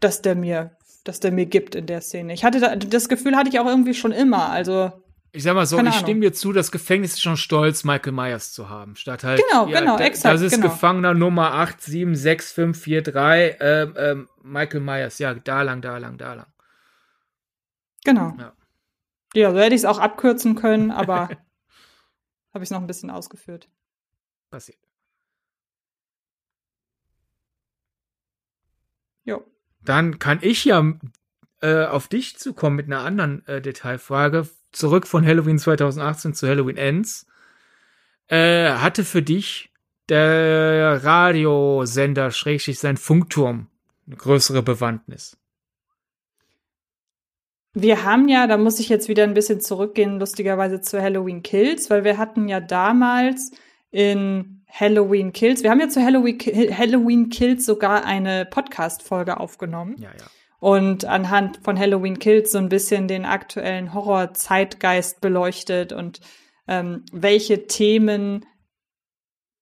dass der mir, dass der mir gibt in der Szene. Ich hatte da, das Gefühl hatte ich auch irgendwie schon immer. Also ich sag mal so, ich stimme dir zu, das Gefängnis ist schon stolz, Michael Myers zu haben. Statt halt. Genau, ja, genau, exakt. Das ist genau. Gefangener Nummer 876543, ähm, ähm, Michael Myers, ja, da lang, da lang, da lang. Genau. Ja, ja so hätte ich es auch abkürzen können, aber habe ich es noch ein bisschen ausgeführt. Passiert. Jo. Dann kann ich ja äh, auf dich zukommen mit einer anderen äh, Detailfrage zurück von Halloween 2018 zu Halloween Ends, äh, hatte für dich der Radiosender, schrägstrich sein Funkturm, eine größere Bewandtnis? Wir haben ja, da muss ich jetzt wieder ein bisschen zurückgehen, lustigerweise zu Halloween Kills, weil wir hatten ja damals in Halloween Kills, wir haben ja zu Halloween, Halloween Kills sogar eine Podcast-Folge aufgenommen. Ja, ja und anhand von Halloween Kills so ein bisschen den aktuellen Horror-Zeitgeist beleuchtet und ähm, welche Themen,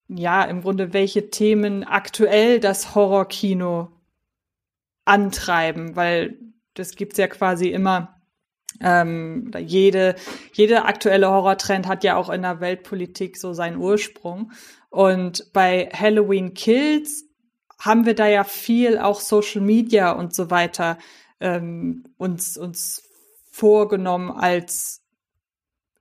ja, im Grunde welche Themen aktuell das Horrorkino antreiben, weil das gibt's ja quasi immer. Ähm, jede, jede aktuelle Horrortrend hat ja auch in der Weltpolitik so seinen Ursprung. Und bei Halloween Kills haben wir da ja viel auch Social Media und so weiter ähm, uns, uns vorgenommen als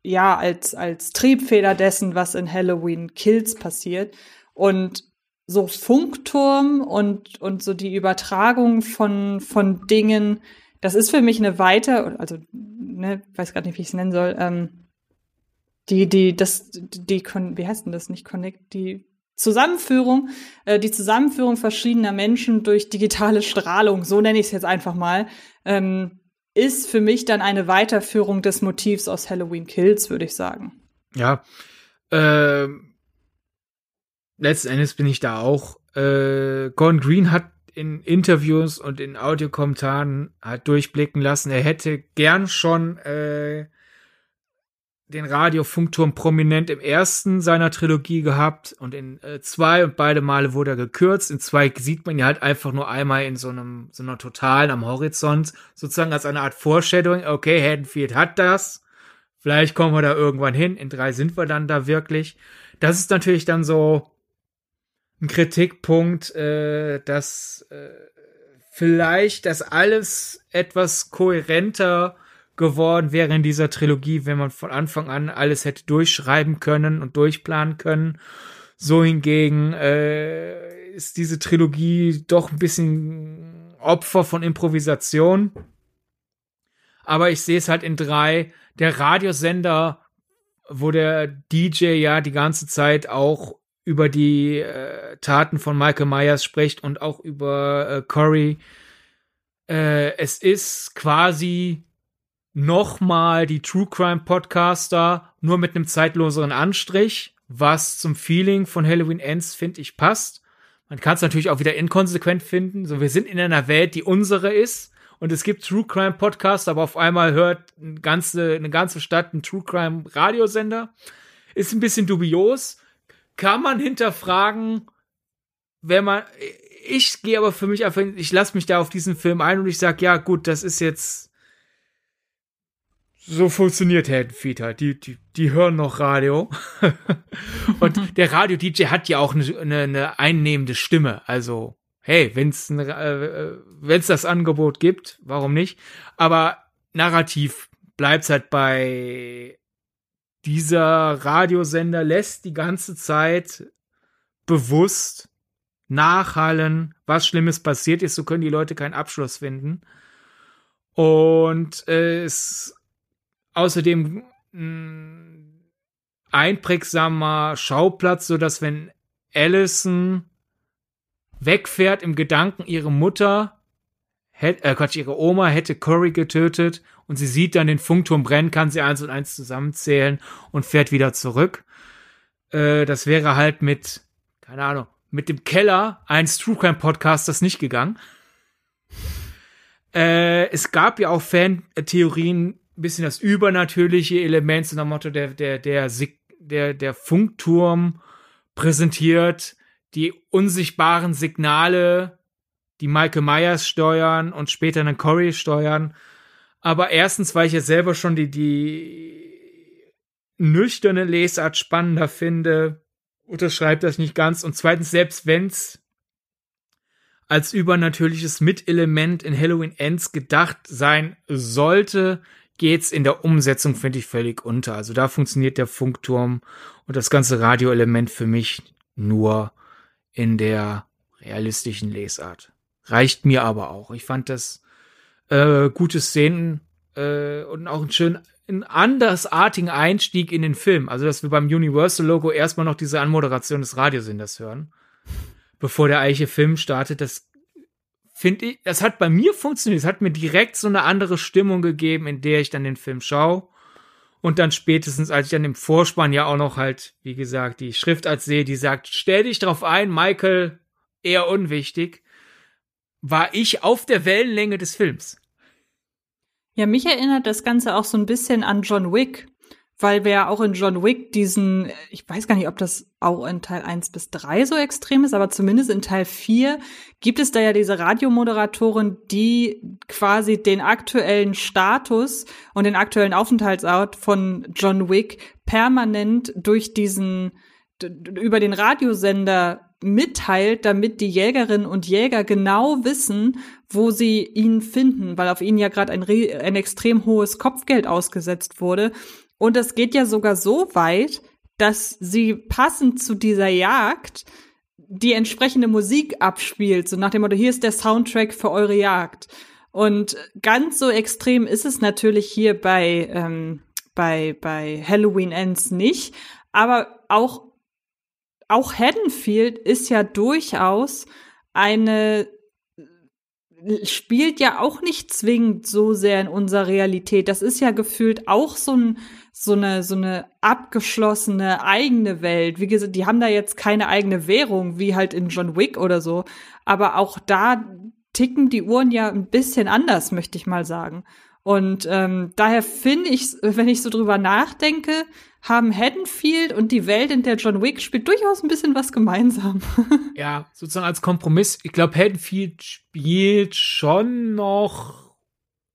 ja, als, als Triebfeder dessen, was in Halloween Kills passiert. Und so Funkturm und, und so die Übertragung von, von Dingen, das ist für mich eine weiter, also, ne, weiß gerade nicht, wie ich es nennen soll, ähm, die, die, das, die, wie heißt denn das? Nicht Connect, die Zusammenführung, äh, die Zusammenführung verschiedener Menschen durch digitale Strahlung, so nenne ich es jetzt einfach mal, ähm, ist für mich dann eine Weiterführung des Motivs aus Halloween Kills, würde ich sagen. Ja. Äh, letzten Endes bin ich da auch. Äh, Gordon Green hat in Interviews und in Audiokommentaren hat durchblicken lassen, er hätte gern schon äh, den Radiofunkturm prominent im ersten seiner Trilogie gehabt und in äh, zwei und beide Male wurde er gekürzt. In zwei sieht man ja halt einfach nur einmal in so einem, so einer totalen am Horizont, sozusagen als eine Art Foreshadowing. Okay, Haddonfield hat das. Vielleicht kommen wir da irgendwann hin. In drei sind wir dann da wirklich. Das ist natürlich dann so ein Kritikpunkt, äh, dass äh, vielleicht das alles etwas kohärenter geworden wäre in dieser Trilogie, wenn man von Anfang an alles hätte durchschreiben können und durchplanen können. So hingegen äh, ist diese Trilogie doch ein bisschen Opfer von Improvisation. Aber ich sehe es halt in drei. Der Radiosender, wo der DJ ja die ganze Zeit auch über die äh, Taten von Michael Myers spricht und auch über äh, Corey. Äh, es ist quasi nochmal die True Crime Podcaster, nur mit einem zeitloseren Anstrich, was zum Feeling von Halloween Ends, finde ich, passt. Man kann es natürlich auch wieder inkonsequent finden. So, wir sind in einer Welt, die unsere ist. Und es gibt True Crime Podcasts, aber auf einmal hört eine ganze, eine ganze Stadt einen True Crime Radiosender. Ist ein bisschen dubios kann man hinterfragen, wenn man. Ich gehe aber für mich einfach, ich lasse mich da auf diesen Film ein und ich sage, ja, gut, das ist jetzt. So funktioniert Haddonfield halt. Die, die, die hören noch Radio. und der Radio-DJ hat ja auch eine, eine, einnehmende Stimme. Also, hey, wenn es äh, wenn's das Angebot gibt, warum nicht? Aber narrativ bleibt's halt bei dieser Radiosender lässt die ganze Zeit bewusst nachhallen, was Schlimmes passiert ist. So können die Leute keinen Abschluss finden. Und äh, es außerdem mh, mm, einprägsamer Schauplatz, so dass wenn Allison wegfährt im Gedanken, ihre Mutter, hätte, äh Quatsch, ihre Oma hätte Cory getötet und sie sieht dann den Funkturm brennen, kann sie eins und eins zusammenzählen und fährt wieder zurück. Äh, das wäre halt mit, keine Ahnung, mit dem Keller eines True Crime Podcasters nicht gegangen. Äh, es gab ja auch Fan-Theorien, ein bisschen das übernatürliche Element, so nach Motto, der, der, der, der, der Funkturm präsentiert die unsichtbaren Signale, die Michael Myers steuern und später einen Corey steuern. Aber erstens, weil ich ja selber schon die, die nüchterne Lesart spannender finde, unterschreibt das nicht ganz. Und zweitens, selbst wenn's als übernatürliches Mitelement in Halloween Ends gedacht sein sollte, geht's in der Umsetzung, finde ich, völlig unter. Also da funktioniert der Funkturm und das ganze Radioelement für mich nur in der realistischen Lesart. Reicht mir aber auch. Ich fand das äh, gute Szenen äh, und auch einen schönen, einen andersartigen Einstieg in den Film. Also, dass wir beim Universal-Logo erstmal noch diese Anmoderation des Radiosenders hören, bevor der eigentliche Film startet. Das finde ich, das hat bei mir funktioniert. Es hat mir direkt so eine andere Stimmung gegeben, in der ich dann den Film schaue. Und dann spätestens, als ich dann im Vorspann ja auch noch halt, wie gesagt, die Schrift als sehe, die sagt, stell dich drauf ein, Michael, eher unwichtig war ich auf der Wellenlänge des Films. Ja, mich erinnert das Ganze auch so ein bisschen an John Wick, weil wir ja auch in John Wick diesen, ich weiß gar nicht, ob das auch in Teil 1 bis 3 so extrem ist, aber zumindest in Teil 4 gibt es da ja diese Radiomoderatorin, die quasi den aktuellen Status und den aktuellen Aufenthaltsort von John Wick permanent durch diesen über den Radiosender mitteilt, damit die Jägerinnen und Jäger genau wissen, wo sie ihn finden, weil auf ihn ja gerade ein, ein extrem hohes Kopfgeld ausgesetzt wurde. Und es geht ja sogar so weit, dass sie passend zu dieser Jagd die entsprechende Musik abspielt, so nach dem Motto, hier ist der Soundtrack für eure Jagd. Und ganz so extrem ist es natürlich hier bei, ähm, bei, bei Halloween Ends nicht. Aber auch auch Haddonfield ist ja durchaus eine spielt ja auch nicht zwingend so sehr in unserer Realität. Das ist ja gefühlt auch so, ein, so eine so eine abgeschlossene eigene Welt. Wie gesagt, die haben da jetzt keine eigene Währung wie halt in John Wick oder so, aber auch da ticken die Uhren ja ein bisschen anders, möchte ich mal sagen. Und ähm, daher finde ich, wenn ich so drüber nachdenke, haben Haddonfield und die Welt, in der John Wick spielt, durchaus ein bisschen was gemeinsam. ja, sozusagen als Kompromiss. Ich glaube, Haddonfield spielt schon noch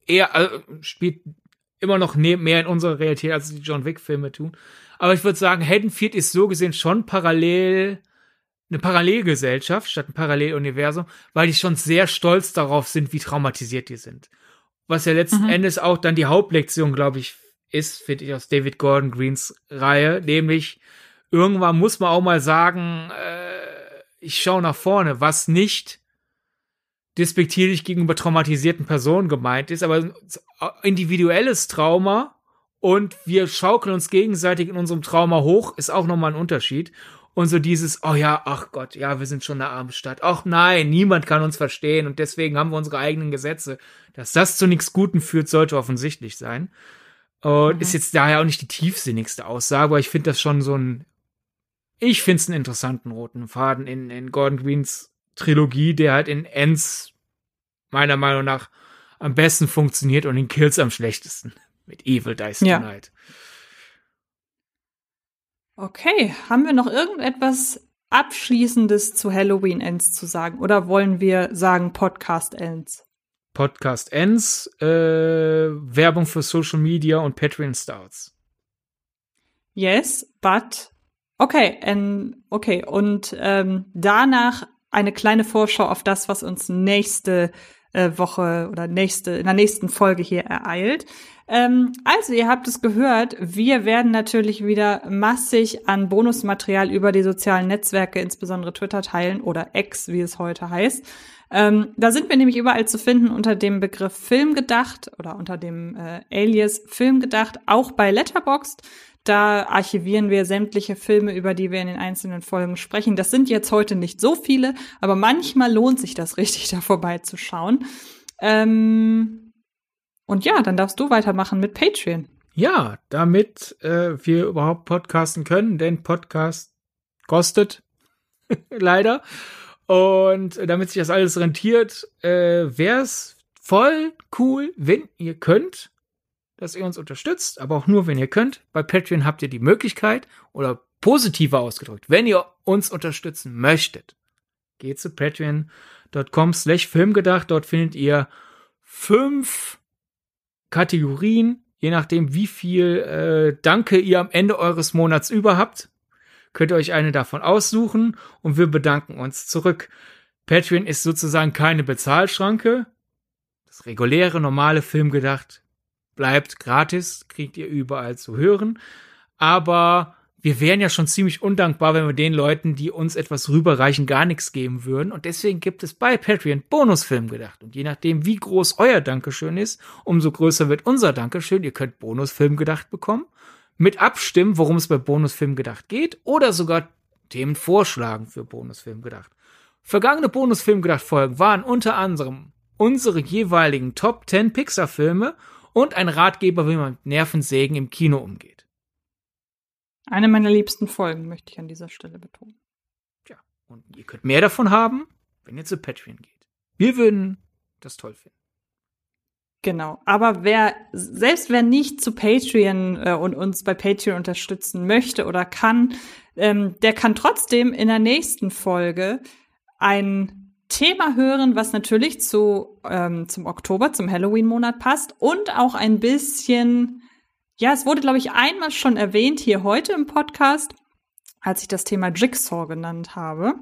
eher, also spielt immer noch mehr in unserer Realität, als die John Wick-Filme tun. Aber ich würde sagen, Haddonfield ist so gesehen schon parallel eine Parallelgesellschaft statt ein Paralleluniversum, weil die schon sehr stolz darauf sind, wie traumatisiert die sind. Was ja letzten mhm. Endes auch dann die Hauptlektion, glaube ich, ist, finde ich, aus David Gordon Greens Reihe, nämlich irgendwann muss man auch mal sagen, äh, ich schaue nach vorne, was nicht despektierlich gegenüber traumatisierten Personen gemeint ist, aber individuelles Trauma und wir schaukeln uns gegenseitig in unserem Trauma hoch, ist auch nochmal ein Unterschied. Und so dieses, oh ja, ach Gott, ja, wir sind schon eine arme Stadt. Ach nein, niemand kann uns verstehen und deswegen haben wir unsere eigenen Gesetze. Dass das zu nichts Guten führt, sollte offensichtlich sein. Und mhm. ist jetzt daher auch nicht die tiefsinnigste Aussage, aber ich finde das schon so ein, ich finde es einen interessanten roten Faden in, in Gordon Greens Trilogie, der halt in Ends meiner Meinung nach am besten funktioniert und in Kills am schlechtesten. Mit Evil Dice ja. Tonight. Okay, haben wir noch irgendetwas Abschließendes zu Halloween Ends zu sagen? Oder wollen wir sagen Podcast Ends? Podcast Ends, äh, Werbung für Social Media und Patreon Starts. Yes, but okay, and, okay und ähm, danach eine kleine Vorschau auf das, was uns nächste äh, Woche oder nächste in der nächsten Folge hier ereilt. Ähm, also, ihr habt es gehört, wir werden natürlich wieder massig an Bonusmaterial über die sozialen Netzwerke, insbesondere Twitter, teilen oder X, wie es heute heißt. Ähm, da sind wir nämlich überall zu finden unter dem Begriff Film gedacht oder unter dem äh, Alias Film gedacht, auch bei Letterboxd. Da archivieren wir sämtliche Filme, über die wir in den einzelnen Folgen sprechen. Das sind jetzt heute nicht so viele, aber manchmal lohnt sich das richtig, da vorbeizuschauen. Ähm, und ja, dann darfst du weitermachen mit Patreon. Ja, damit äh, wir überhaupt podcasten können, denn Podcast kostet leider. Und damit sich das alles rentiert, äh, wäre es voll cool, wenn ihr könnt, dass ihr uns unterstützt, aber auch nur, wenn ihr könnt. Bei Patreon habt ihr die Möglichkeit oder positiver ausgedrückt, wenn ihr uns unterstützen möchtet, geht zu patreon.com slash filmgedacht. Dort findet ihr fünf Kategorien, je nachdem, wie viel äh, Danke ihr am Ende eures Monats über habt, könnt ihr euch eine davon aussuchen und wir bedanken uns zurück. Patreon ist sozusagen keine Bezahlschranke. Das reguläre, normale Film gedacht bleibt gratis, kriegt ihr überall zu hören. Aber wir wären ja schon ziemlich undankbar, wenn wir den Leuten, die uns etwas rüberreichen, gar nichts geben würden. Und deswegen gibt es bei Patreon Bonusfilm gedacht. Und je nachdem, wie groß euer Dankeschön ist, umso größer wird unser Dankeschön. Ihr könnt Bonusfilm gedacht bekommen. Mit abstimmen, worum es bei Bonusfilm gedacht geht. Oder sogar Themen vorschlagen für Bonusfilm gedacht. Vergangene Bonusfilm gedacht Folgen waren unter anderem unsere jeweiligen Top 10 Pixar Filme und ein Ratgeber, wie man mit Nervensägen im Kino umgeht. Eine meiner liebsten Folgen, möchte ich an dieser Stelle betonen. Tja, und ihr könnt mehr davon haben, wenn ihr zu Patreon geht. Wir würden das toll finden. Genau. Aber wer, selbst wer nicht zu Patreon äh, und uns bei Patreon unterstützen möchte oder kann, ähm, der kann trotzdem in der nächsten Folge ein Thema hören, was natürlich zu, ähm, zum Oktober, zum Halloween-Monat passt und auch ein bisschen ja, es wurde, glaube ich, einmal schon erwähnt hier heute im Podcast, als ich das Thema Jigsaw genannt habe.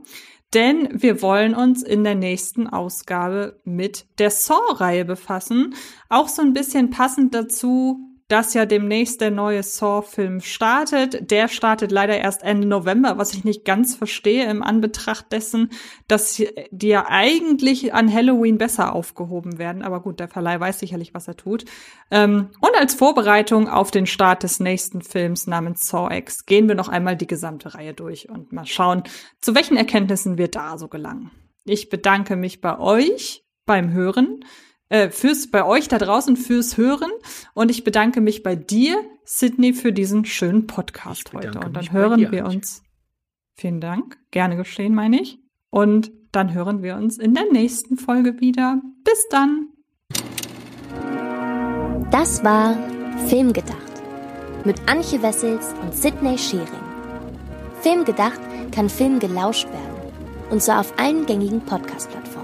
Denn wir wollen uns in der nächsten Ausgabe mit der Saw-Reihe befassen. Auch so ein bisschen passend dazu, dass ja demnächst der neue Saw-Film startet. Der startet leider erst Ende November, was ich nicht ganz verstehe im Anbetracht dessen, dass die ja eigentlich an Halloween besser aufgehoben werden. Aber gut, der Verleih weiß sicherlich, was er tut. Ähm, und als Vorbereitung auf den Start des nächsten Films namens Saw X gehen wir noch einmal die gesamte Reihe durch und mal schauen, zu welchen Erkenntnissen wir da so gelangen. Ich bedanke mich bei euch beim Hören äh, fürs bei euch da draußen fürs Hören und ich bedanke mich bei dir, Sydney, für diesen schönen Podcast heute. Und dann hören wir uns. Vielen Dank, gerne geschehen, meine ich. Und dann hören wir uns in der nächsten Folge wieder. Bis dann. Das war Filmgedacht mit Antje Wessels und Sydney Schering. Filmgedacht kann Film gelauscht werden und zwar auf allen gängigen Podcast-Plattformen.